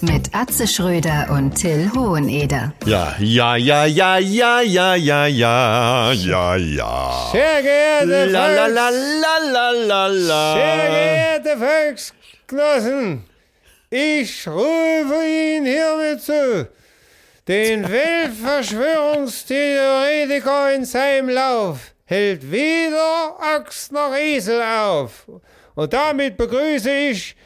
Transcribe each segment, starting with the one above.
mit Atze Schröder und Till Hoheneder. Ja, ja, ja, ja, ja, ja, ja, ja, ja, ja. Sehr geehrte la, la, la, la, la, la, Sehr geehrte Volksgenossen, ich rufe Ihnen hiermit zu, den Weltverschwörungstheoretiker in seinem Lauf hält weder Axt noch Esel auf. Und damit begrüße ich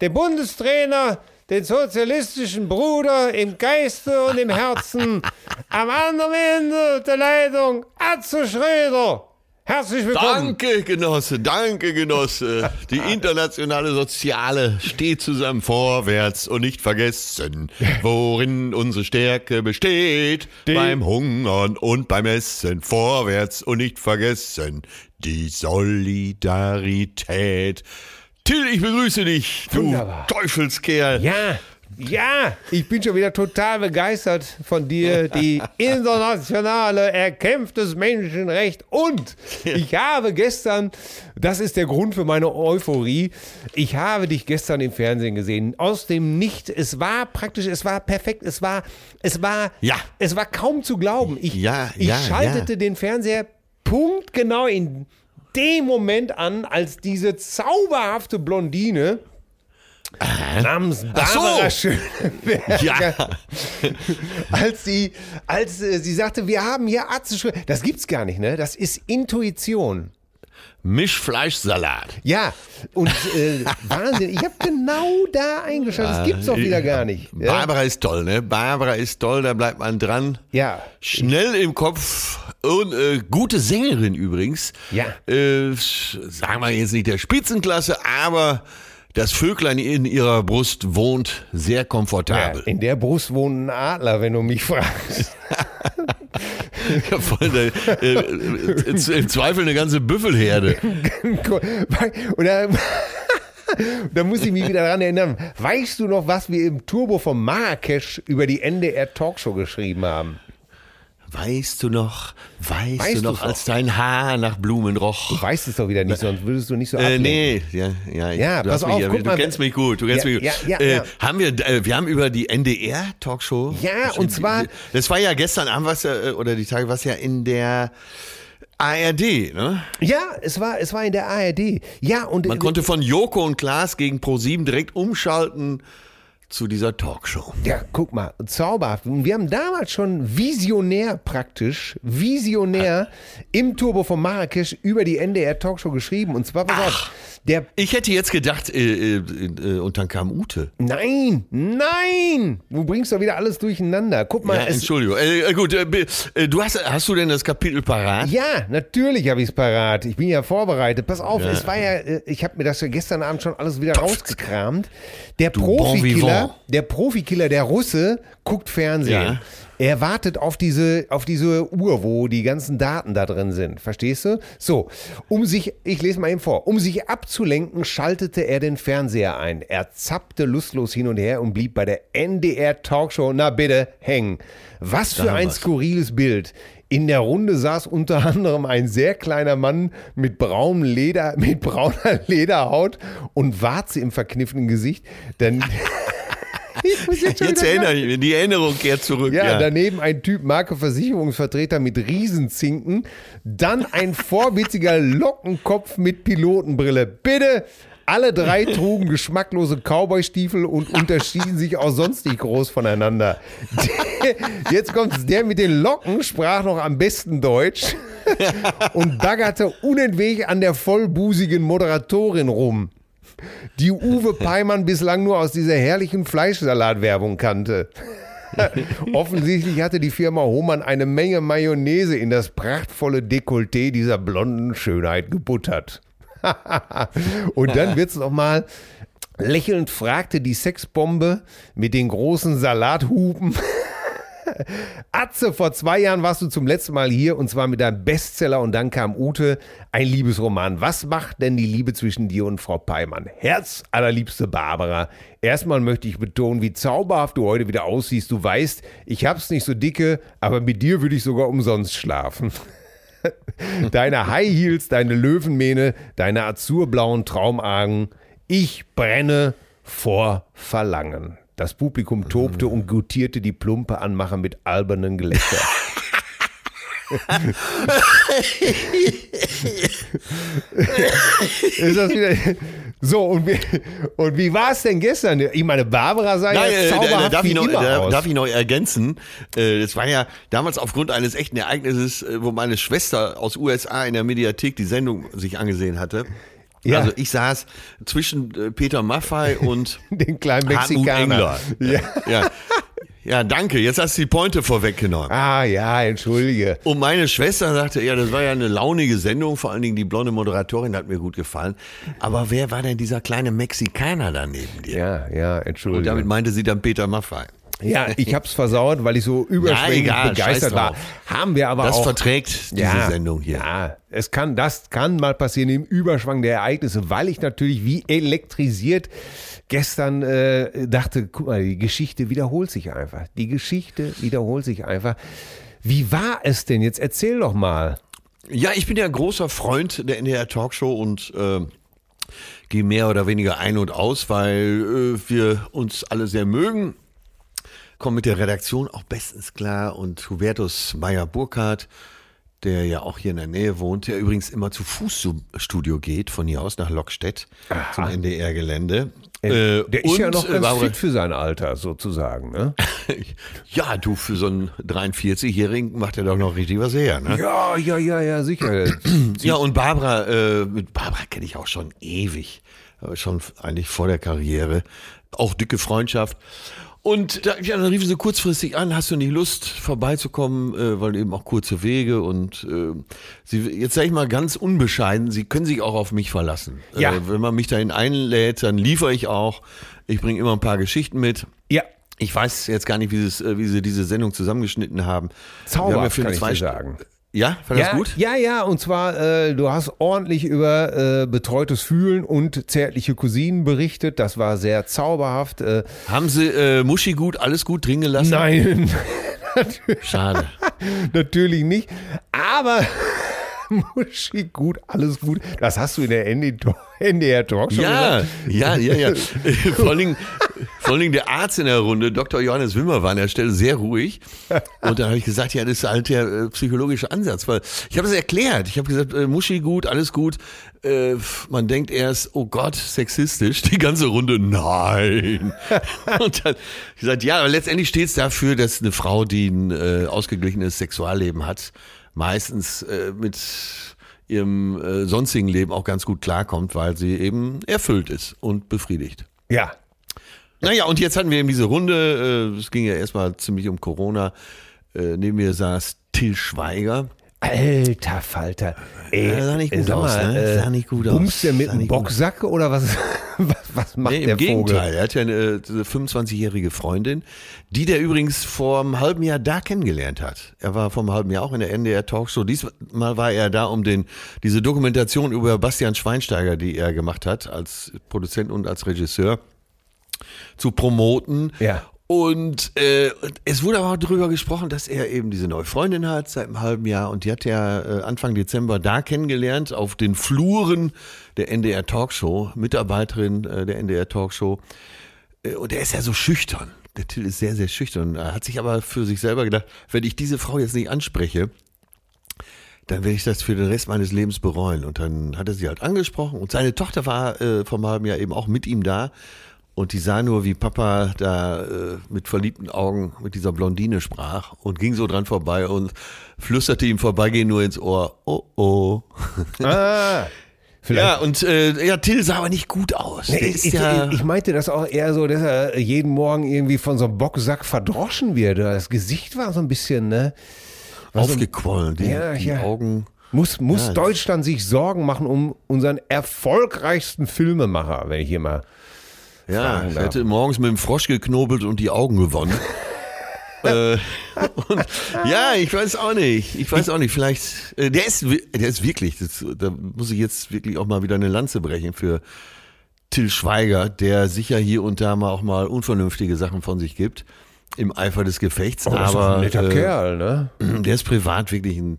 den Bundestrainer den sozialistischen Bruder im Geiste und im Herzen, am anderen Ende der Leitung, Atze Schröder. Herzlich willkommen. Danke, Genosse, danke, Genosse. Die internationale Soziale steht zusammen vorwärts und nicht vergessen, worin unsere Stärke besteht. Die beim Hungern und beim Essen vorwärts und nicht vergessen, die Solidarität. Till, ich begrüße dich, du Wunderbar. Teufelskerl. Ja, ja, ich bin schon wieder total begeistert von dir. Die internationale erkämpftes Menschenrecht. Und ich habe gestern, das ist der Grund für meine Euphorie, ich habe dich gestern im Fernsehen gesehen. Aus dem Nicht. Es war praktisch, es war perfekt. Es war, es war, ja. es war kaum zu glauben. Ich, ja, ich ja, schaltete ja. den Fernseher punktgenau in dem Moment an, als diese zauberhafte Blondine namens Barbara so. Schöneberger, ja. als sie, als äh, sie sagte, wir haben hier Arzt, das gibt's gar nicht, ne? Das ist Intuition. Mischfleischsalat. Ja, und äh, Wahnsinn, ich habe genau da eingeschaltet. Das gibt's doch wieder gar nicht. Ja? Barbara ist toll, ne? Barbara ist toll, da bleibt man dran. Ja. Schnell im Kopf und äh, gute Sängerin übrigens. Ja. Äh, sagen wir jetzt nicht der Spitzenklasse, aber das Vöglein in ihrer Brust wohnt sehr komfortabel. Ja, in der Brust wohnt ein Adler, wenn du mich fragst. ja, voll der, äh, Im Zweifel eine ganze Büffelherde. Oder da muss ich mich wieder daran erinnern. Weißt du noch, was wir im Turbo von Marrakesch über die NDR Talkshow geschrieben haben? Weißt du noch, weißt, weißt du noch, als dein Haar nach Blumen roch? Du weißt es doch wieder nicht, sonst würdest du nicht so ablenken. Äh, nee, ja, ja, ja pass auf, mich, guck du mal, kennst mich gut, du kennst ja, mich gut. Ja, ja, äh, ja. Haben wir, äh, wir haben über die NDR-Talkshow. Ja, und zwar. Das war ja gestern Abend, was ja, oder die Tage, was ja in der ARD, ne? Ja, es war, es war in der ARD. Ja, und. Man konnte von Joko und Klaas gegen Pro7 direkt umschalten zu dieser Talkshow. Ja, guck mal, zauberhaft. Wir haben damals schon visionär praktisch, visionär im Turbo von Marrakesch über die NDR Talkshow geschrieben. Und zwar, pass auf, der Ich hätte jetzt gedacht, äh, äh, äh, und dann kam Ute. Nein, nein! Du bringst doch wieder alles durcheinander. Guck mal, Ja, Entschuldigung. Äh, äh, gut, äh, du hast, hast du denn das Kapitel parat? Ja, natürlich habe ich es parat. Ich bin ja vorbereitet. Pass auf, Ja. es war ja, ich habe mir das ja gestern Abend schon alles wieder rausgekramt. Der bon Profikiller, vivant. der Profikiller, der Russe, guckt Fernsehen. Ja. Er wartet auf diese, auf diese Uhr, wo die ganzen Daten da drin sind. Verstehst du? So, um sich, ich lese mal eben vor, um sich abzulenken, schaltete er den Fernseher ein. Er zappte lustlos hin und her und blieb bei der NDR Talkshow, na bitte, hängen. Was für ein skurriles Bild. In der Runde saß unter anderem ein sehr kleiner Mann mit braunem Leder, mit brauner Lederhaut und Warze im verkniffenen Gesicht. Dann ich muss jetzt Jetzt erinnere ich mich, die Erinnerung kehrt zurück. ja, Ja, daneben ein Typ Marke Versicherungsvertreter mit Riesenzinken, dann ein vorwitziger Lockenkopf mit Pilotenbrille. Bitte! Alle drei trugen geschmacklose Cowboystiefel und unterschieden sich auch sonst nicht groß voneinander. Der, jetzt kommt's, der mit den Locken sprach noch am besten Deutsch und baggerte unentwegt an der vollbusigen Moderatorin rum die Uwe Peimann bislang nur aus dieser herrlichen Fleischsalatwerbung kannte. Offensichtlich hatte die Firma Hohmann eine Menge Mayonnaise in das prachtvolle Dekolleté dieser blonden Schönheit gebuttert. Und dann wird's noch mal lächelnd fragte die Sexbombe mit den großen Salathupen. Atze, vor zwei Jahren warst du zum letzten Mal hier und zwar mit deinem Bestseller und dann kam Ute, ein Liebesroman. Was macht denn die Liebe zwischen dir und Frau Peimann? Herz allerliebste Barbara. Erstmal möchte ich betonen, wie zauberhaft du heute wieder aussiehst. Du weißt, ich hab's nicht so dicke, aber mit dir würde ich sogar umsonst schlafen. Deine High Heels, deine Löwenmähne, deine azurblauen Traumaugen. Ich brenne vor Verlangen. Das Publikum tobte und gutierte die plumpe Anmacher mit albernen Gelächter. Ist das wieder so, und wie, und wie war es denn gestern? Ich meine, Barbara sah Nein, ja äh, zauberhaft darf, wie ich noch, da, darf ich noch ergänzen. Äh, Das war ja damals aufgrund eines echten Ereignisses, äh, wo meine Schwester aus USA in der Mediathek die Sendung sich angesehen hatte. Ja. Also ich saß zwischen äh, Peter Maffei und Den kleinen Mexikaner. Ja. Ja. Ja, danke. Jetzt hast du die Pointe vorweggenommen. Ah ja, entschuldige. Und meine Schwester sagte, ja, das war ja eine launige Sendung, vor allen Dingen die blonde Moderatorin hat mir gut gefallen. Aber wer war denn dieser kleine Mexikaner da neben dir? Ja, ja, Und entschuldige. damit meinte sie dann Peter Maffei. Ja, ich hab's versaut, weil ich so überschwänglich egal, begeistert war. Haben wir aber Das auch. verträgt diese ja, Sendung hier. Ja, es kann, das kann mal passieren im Überschwang der Ereignisse, weil ich natürlich wie elektrisiert gestern äh, dachte, guck mal, die Geschichte wiederholt sich einfach. Die Geschichte wiederholt sich einfach. Wie war es denn jetzt? Erzähl doch mal. Ja, ich bin ja ein großer Freund der NDR Talkshow und äh, gehe mehr oder weniger ein und aus, weil äh, wir uns alle sehr mögen. Komme mit der Redaktion auch bestens klar und Hubertus Meyer-Burkhardt, der ja auch hier in der Nähe wohnt, der übrigens immer zu Fuß zum Studio geht, von hier aus nach Lockstedt zum NDR-Gelände. Äh, der ist ja und, noch äh, ganz Barbara- fit für sein Alter, sozusagen. Ne? Ja, du, für so einen 43-Jährigen macht er doch noch richtig was her, ne? Ja, ja, ja, ja, sicher. Ja, und Barbara, äh, mit Barbara kenne ich auch schon ewig, äh, schon eigentlich vor der Karriere, auch dicke Freundschaft. Und da, ja, dann riefen sie kurzfristig an, hast du nicht Lust vorbeizukommen, äh, weil eben auch kurze Wege und äh, sie, jetzt sage ich mal ganz unbescheiden, sie können sich auch auf mich verlassen. Ja. Äh, wenn man mich dahin einlädt, dann liefere ich auch. Ich bringe immer ein paar Geschichten mit. ja, Ich weiß jetzt gar nicht, wie, es, äh, wie sie diese Sendung zusammengeschnitten haben. Wir haben zauberhaft, für kann ich sagen. Ja, war ja, das gut? Ja, ja, und zwar, äh, du hast ordentlich über äh, betreutes Fühlen und zärtliche Cousinen berichtet. Das war sehr zauberhaft. Äh, Haben sie äh, Muschi gut, alles gut drin gelassen? nein, Schade. natürlich nicht. Aber Muschi, gut, alles gut. Das hast du in der NDR Talk schon Ja, gesagt. ja, ja, ja. vor, allen Dingen, vor allen Dingen der Arzt in der Runde, Dr. Johannes Wimmer, war an der Stelle sehr ruhig. Und da habe ich gesagt, ja, das ist halt der äh, psychologische Ansatz. Weil ich habe es erklärt. Ich habe gesagt, äh, Muschi gut, alles gut. Äh, man denkt erst, oh Gott, sexistisch. Die ganze Runde, nein. Und dann gesagt, ja, aber letztendlich steht es dafür, dass eine Frau, die ein äh, ausgeglichenes Sexualleben hat, meistens äh, mit ihrem äh, sonstigen Leben auch ganz gut klarkommt, weil sie eben erfüllt ist und befriedigt. Ja. Naja, und jetzt hatten wir eben diese Runde, äh, es ging ja erstmal ziemlich um Corona. Äh, neben mir saß Till Schweiger. Alter Falter. Ey, Ja, sah nicht gut sag aus, mal, ne? äh, Sah nicht gut aus. Bumst der mit einem gut Boxsack oder was, was, was macht Nee, der im Gegenteil. Vogel? Er hat ja eine, äh, diese 25-jährige Freundin, die der übrigens vor einem halben Jahr da kennengelernt hat. Er war vor einem halben Jahr auch in der NDR Talkshow. Diesmal war er da, um den, diese Dokumentation über Bastian Schweinsteiger, die er gemacht hat, als Produzent und als Regisseur, zu promoten. Ja. Und äh, es wurde aber auch darüber gesprochen, dass er eben diese neue Freundin hat seit einem halben Jahr und die hat er äh, Anfang Dezember da kennengelernt auf den Fluren der NDR Talkshow, Mitarbeiterin äh, der NDR Talkshow. Äh, und er ist ja so schüchtern. Der Till ist sehr, sehr schüchtern. Er hat sich aber für sich selber gedacht, wenn ich diese Frau jetzt nicht anspreche, dann werde ich das für den Rest meines Lebens bereuen. Und dann hat er sie halt angesprochen und seine Tochter war äh, vor einem halben Jahr eben auch mit ihm da. Und die sah nur, wie Papa da äh, mit verliebten Augen mit dieser Blondine sprach und ging so dran vorbei und flüsterte ihm vorbeigehen nur ins Ohr, oh oh. Ah, vielleicht. Ja, und äh, ja, Till sah aber nicht gut aus. Nee, ich, ich, ja, ich meinte das auch eher so, dass er jeden Morgen irgendwie von so einem Boxsack verdroschen wird. Das Gesicht war so ein bisschen, ne? aufgequollen, die, Ja, die ja. Augen. Muss, muss Deutschland sich Sorgen machen um unseren erfolgreichsten Filmemacher, wenn ich hier mal. Ja, ich hätte morgens mit dem Frosch geknobelt und die Augen gewonnen. äh, und, ja, ich weiß auch nicht. Ich weiß auch nicht. Vielleicht, äh, der ist, der ist wirklich, das, da muss ich jetzt wirklich auch mal wieder eine Lanze brechen für Till Schweiger, der sicher hier und da mal auch mal unvernünftige Sachen von sich gibt. Im Eifer des Gefechts. Oh, das ist aber ein netter äh, Kerl, ne? der ist privat wirklich ein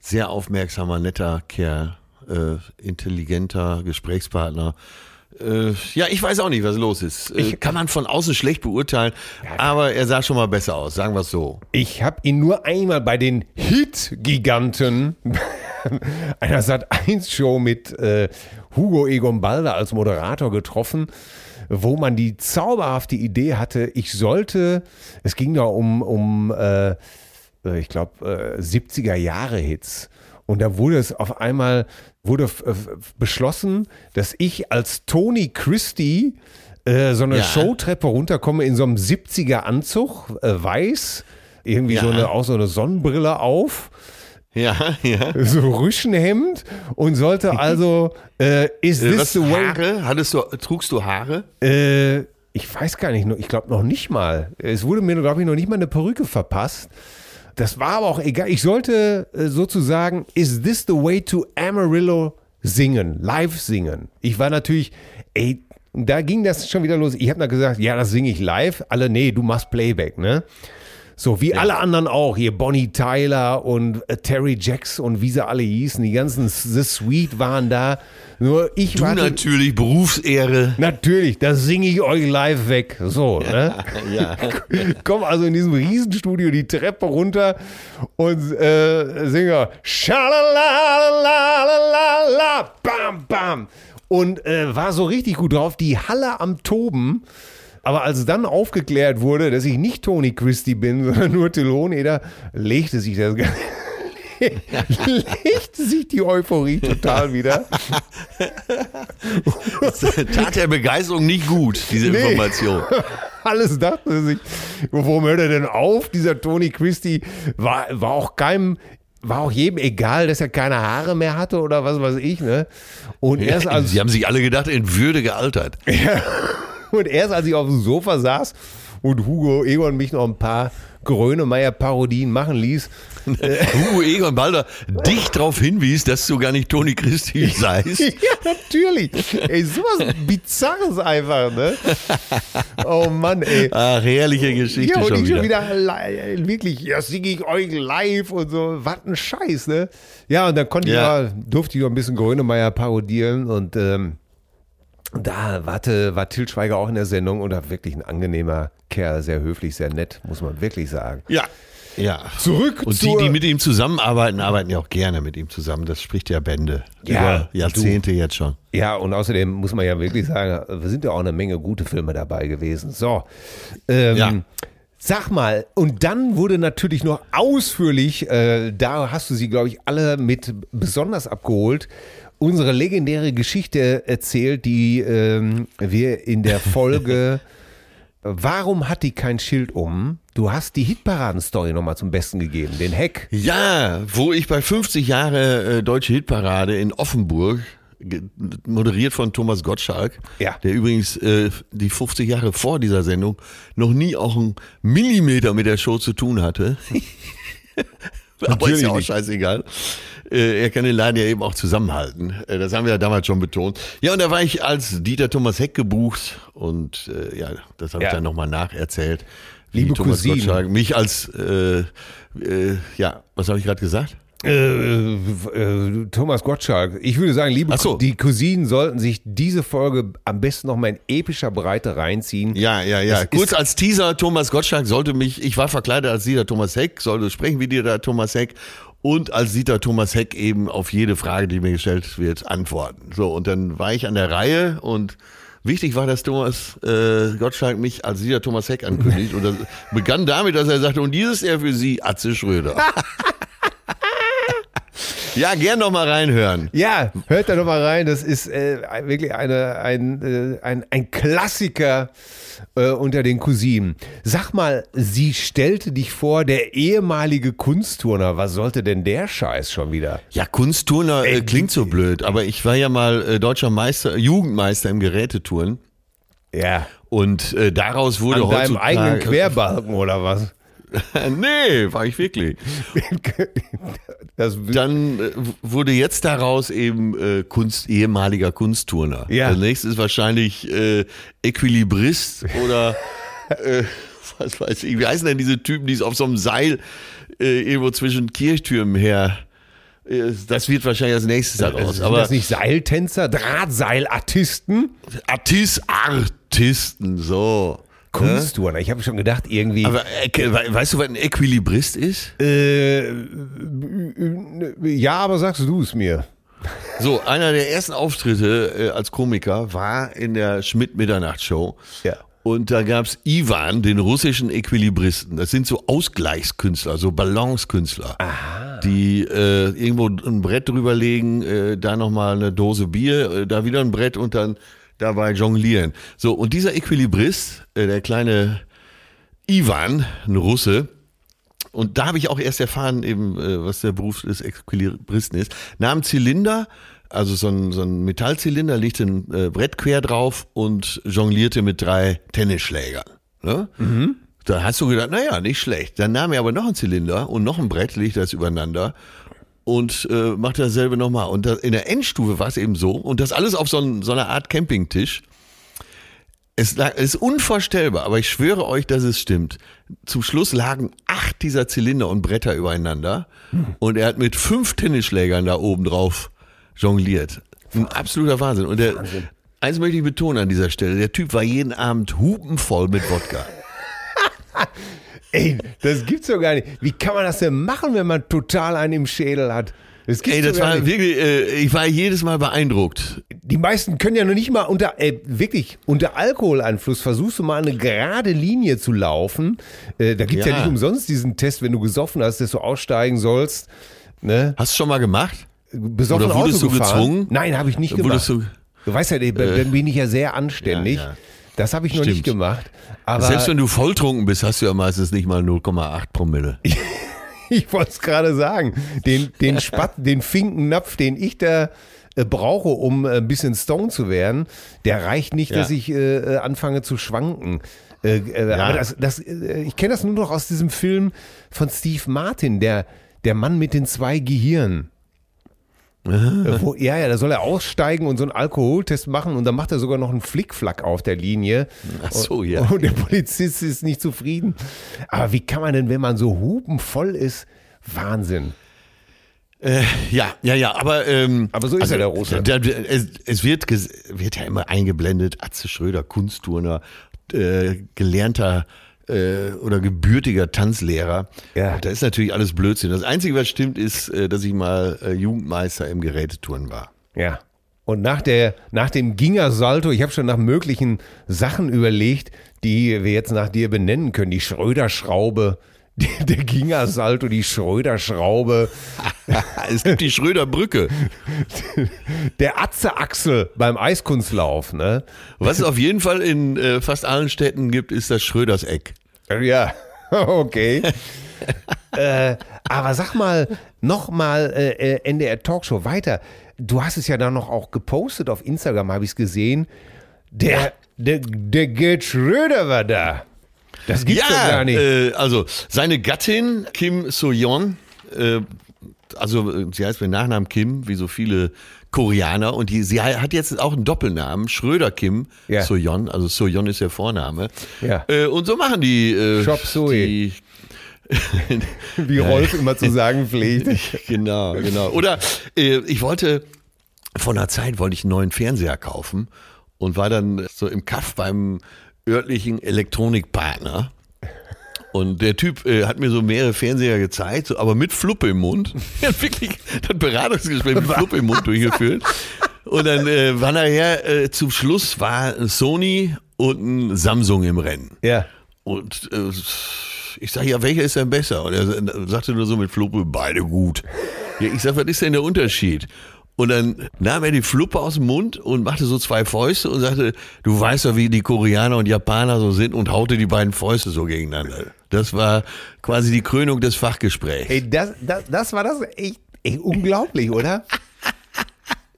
sehr aufmerksamer, netter Kerl, äh, intelligenter Gesprächspartner. Äh, ja, ich weiß auch nicht, was los ist. Äh, Ich- kann man von außen schlecht beurteilen, aber er sah schon mal besser aus, sagen wir es so. Ich habe ihn nur einmal bei den Hit-Giganten einer Sat1-Show mit äh, Hugo Egon Balder als Moderator getroffen, wo man die zauberhafte Idee hatte, ich sollte, es ging da um, um äh, äh, ich glaube, äh, 70er Jahre Hits. Und da wurde es auf einmal wurde f- beschlossen, dass ich als Tony Christie äh, so eine Ja. Showtreppe runterkomme in so einem 70er Anzug, äh, weiß, irgendwie so Ja. eine, auch so eine Sonnenbrille auf, Ja, ja. so Rüschenhemd und sollte also, äh, is Äh, this Was, the way? Haare? Hattest du, trugst du Haare? Äh, ich weiß gar nicht, ich glaube noch nicht mal. Es wurde mir, glaube ich, noch nicht mal eine Perücke verpasst. Das war aber auch egal. Ich sollte äh, sozusagen, is this the way to Amarillo singen, live singen? Ich war natürlich, ey, da ging das schon wieder los. Ich habe dann gesagt, ja, das singe ich live. Alle, nee, du machst Playback, ne? So, wie alle anderen auch. Hier Bonnie Tyler und äh, Terry Jacks und wie sie alle hießen. Die ganzen The Sweet waren da. Nur ich Du war natürlich, Berufsehre. Natürlich, das singe ich euch live weg. So, ne? Ja. Komm also in diesem Riesenstudio die Treppe runter und äh, singe Schalalalala, bam, bam. Und äh, war so richtig gut drauf. Die Halle am Toben. Aber als dann aufgeklärt wurde, dass ich nicht Tony Christie bin, sondern nur Till Hoheneder, legte sich das Ganze. legte sich die Euphorie total wieder. Tat der Begeisterung nicht gut, diese Nee. Information. Alles dachte sich, warum hört er denn auf? Dieser Tony Christie war, war auch keinem, war auch jedem egal, dass er keine Haare mehr hatte oder was weiß ich, ne? Und erst als, Sie haben sich alle gedacht, in Würde gealtert. Und erst als ich auf dem Sofa saß und Hugo Egon mich noch ein paar Grönemeyer-Parodien machen ließ. Hugo Egon Balder dich darauf hinwies, dass du gar nicht Toni Christi seist. ja, natürlich. Ey, sowas Bizarres einfach, ne? Oh Mann, ey. Ach, herrliche Geschichte Ja, und schon ich wieder. schon wieder li- wirklich, ja, singe ich euch live und so, was ein Scheiß, ne? Ja, und dann konnte Ja. ich mal, durfte ich noch ein bisschen Grönemeyer parodieren und ähm, da warte, war Til Schweiger auch in der Sendung und war wirklich ein angenehmer Kerl, sehr höflich, sehr nett, muss man wirklich sagen. Ja. Ja. Zurück Und die, die mit ihm zusammenarbeiten, arbeiten ja auch gerne mit ihm zusammen. Das spricht ja Bände. Ja, Über Jahrzehnte jetzt schon. Ja, und außerdem muss man ja wirklich sagen, wir sind ja auch eine Menge gute Filme dabei gewesen. So. Ähm, Ja. Sag mal, und dann wurde natürlich noch ausführlich, äh, da hast du sie, glaube ich, alle mit besonders abgeholt, unsere legendäre Geschichte erzählt, die ähm, wir in der Folge Warum hat die kein Schild um? Du hast die Hitparaden-Story nochmal zum Besten gegeben, den Hack. Ja, wo ich bei 50 Jahre äh, Deutsche Hitparade in Offenburg, moderiert von Thomas Gottschalk, Ja. der übrigens äh, die 50 Jahre vor dieser Sendung noch nie auch einen Millimeter mit der Show zu tun hatte. Aber ist ja auch nicht. Äh, er kann den Laden ja eben auch zusammenhalten. Äh, das haben wir ja damals schon betont. Ja, und da war ich als Dieter Thomas Heck gebucht und äh, ja, das habe Ja. ich dann nochmal nacherzählt. wie Liebe Thomas Cousine. Gottschalk mich als, äh, äh, ja, was habe ich gerade gesagt? Äh, äh, Thomas Gottschalk. Ich würde sagen, liebe so. Die Cousinen sollten sich diese Folge am besten noch mal in epischer Breite reinziehen. Ja, ja, ja. Es Kurz als Teaser, Thomas Gottschalk sollte mich, ich war verkleidet als Dieter Thomas Heck, sollte sprechen wie Dieter Thomas Heck und als Dieter Thomas Heck eben auf jede Frage, die mir gestellt wird, antworten. So, und dann war ich an der Reihe und wichtig war, dass Thomas äh, Gottschalk mich als Dieter Thomas Heck ankündigt und das begann damit, dass er sagte, und dieses ist er für Sie, Atze Schröder. ja, gern noch mal reinhören. Ja, hört da noch mal rein. Das ist äh, wirklich eine, ein, äh, ein, ein Klassiker äh, unter den Cousinen. Sag mal, sie stellte dich vor, der ehemalige Kunstturner. Was sollte denn der Scheiß schon wieder? Ja, Kunstturner äh, klingt so blöd, aber ich war ja mal äh, deutscher Meister, Jugendmeister im Gerätetouren Ja. und äh, daraus wurde An deinem heutzutage eigenen Querbalken oder was? nee, war ich wirklich. Dann äh, wurde jetzt daraus eben äh, Kunst ehemaliger Kunstturner. Ja. Der nächste ist wahrscheinlich äh, Equilibrist oder äh, was weiß ich. Wie heißen denn diese Typen, die es auf so einem Seil äh, irgendwo zwischen Kirchtürmen her äh, das wird wahrscheinlich als nächstes daraus. sind Aber das nicht Seiltänzer, Drahtseilartisten? Artist, Artisten, so. Kunstturner. Ich habe schon gedacht, irgendwie. Aber äh, we- weißt du, was ein Equilibrist ist? äh, ja, aber sagst du es mir. So, einer der ersten Auftritte äh, als Komiker war in der Schmidt-Mitternacht-Show. Ja. Und da gab's Ivan, den russischen Equilibristen. Das sind so Ausgleichskünstler, so Balancekünstler, die äh, irgendwo ein Brett drüberlegen, äh, da nochmal eine Dose Bier, äh, da wieder ein Brett und dann dabei jonglieren. So, und dieser Equilibrist, äh, der kleine Ivan, ein Russe, und da habe ich auch erst erfahren, eben, äh, was der Beruf des Equilibristen ist. Nahm Zylinder, also so ein, so ein Metallzylinder, legte ein äh, Brett quer drauf und jonglierte mit drei Tennisschlägern. Ne? Da hast du gedacht, naja, nicht schlecht. Dann nahm er aber noch einen Zylinder und noch ein Brett, legte das übereinander und äh, machte dasselbe nochmal. Und da, in der Endstufe war es eben so, und das alles auf so, ein, so einer Art Campingtisch. Es, lag, es ist unvorstellbar, aber ich schwöre euch, dass es stimmt. Zum Schluss lagen acht dieser Zylinder und Bretter übereinander und er hat mit fünf Tennisschlägern da oben drauf jongliert. Ein absoluter Wahnsinn. Und der, eins möchte ich betonen an dieser Stelle, der Typ war jeden Abend hupenvoll mit Wodka. Ey, das gibt's doch gar nicht. Wie kann man das denn machen, wenn man total einen im Schädel hat? Das gibt's Ey, das war nicht. wirklich, äh, ich war jedes Mal beeindruckt. Die meisten können ja noch nicht mal unter, äh, wirklich, unter Alkoholeinfluss versuchst du mal eine gerade Linie zu laufen. Äh, da gibt's ja. Ja. nicht umsonst diesen Test, wenn du gesoffen hast, dass du aussteigen sollst. Ne? Hast du schon mal gemacht? Besoffen Oder wurdest Auto du gefahren. gezwungen? Nein, habe ich nicht gemacht. Du, Du weißt ja, dann bin ich ja sehr anständig. Ja, ja. Das habe ich noch nicht Stimmt. gemacht. Aber selbst wenn du volltrunken bist, hast du ja meistens nicht mal 0,8 Promille. ich wollte es gerade sagen, den, den Spatt, den Finkennapf, den ich da äh, brauche, um äh, ein bisschen Stone zu werden, der reicht nicht, Ja. dass ich äh, äh, anfange zu schwanken. Ja. aber das, das, ich kenne das nur noch aus diesem Film von Steve Martin, der, der Mann mit den zwei Gehirnen. Äh, Wo, ja, ja, da soll er aussteigen und so einen Alkoholtest machen und dann macht er sogar noch einen Flickflack auf der Linie. Ach so, ja. Und der Polizist ist nicht zufrieden. Aber wie kann man denn, wenn man so hupenvoll ist, Wahnsinn. Äh, ja, ja, ja, aber ähm, Aber so ist ja der Russe. Da, da, es, es wird, wird ja immer eingeblendet, Atze Schröder, Kunstturner, äh, gelernter äh, oder gebürtiger Tanzlehrer. Ja. Da ist natürlich alles Blödsinn. Das Einzige, was stimmt, ist, äh, dass ich mal äh, Jugendmeister im Geräteturnen war. Ja. Und nach, der, nach dem Ginger-Salto, ich habe schon nach möglichen Sachen überlegt, die wir jetzt nach dir benennen können. Die Schröder-Schraube, die, der Ginger-Salto, die Schröder-Schraube, es gibt die Schröder-Brücke. der Atze-Achsel beim Eiskunstlauf. Ne? Was es auf jeden Fall in äh, fast allen Städten gibt, ist das Schröders-Eck. Ja, okay. äh, aber sag mal, nochmal äh, äh, NDR Talkshow weiter. Du hast es ja dann noch auch gepostet auf Instagram, habe ich es gesehen. Der, der, der Gerd Schröder war da. Das gibt's doch gar nicht. Äh, also seine Gattin Kim So-yeon, äh, also äh, sie heißt mit Nachnamen Kim, wie so viele Koreaner, und die, sie hat jetzt auch einen Doppelnamen, Schröder Kim Ja. So-yeon, also So-yeon ist der Vorname. Ja. Äh, und so machen die, äh, Suey. die Wie Rolf immer zu sagen pflegt. genau, genau. Oder äh, ich wollte, vor einer Zeit wollte ich einen neuen Fernseher kaufen und war dann so im Kaff beim örtlichen Elektronikpartner. Und der Typ äh, hat mir so mehrere Fernseher gezeigt, so, aber mit Fluppe im Mund. Er hat wirklich das Beratungsgespräch mit Fluppe im Mund durchgeführt. Und dann äh, war nachher, äh, zum Schluss war ein Sony und ein Samsung im Rennen. Ja. Und äh, ich sage, ja, welcher ist denn besser? Und er sagte nur so mit Fluppe, beide gut. Ja, ich sage, was ist denn der Unterschied? Und dann nahm er die Fluppe aus dem Mund und machte so zwei Fäuste und sagte, du weißt doch, wie die Koreaner und Japaner so sind und haute die beiden Fäuste so gegeneinander. Das war quasi die Krönung des Fachgesprächs. Ey, das, das, das war das echt, echt unglaublich, oder?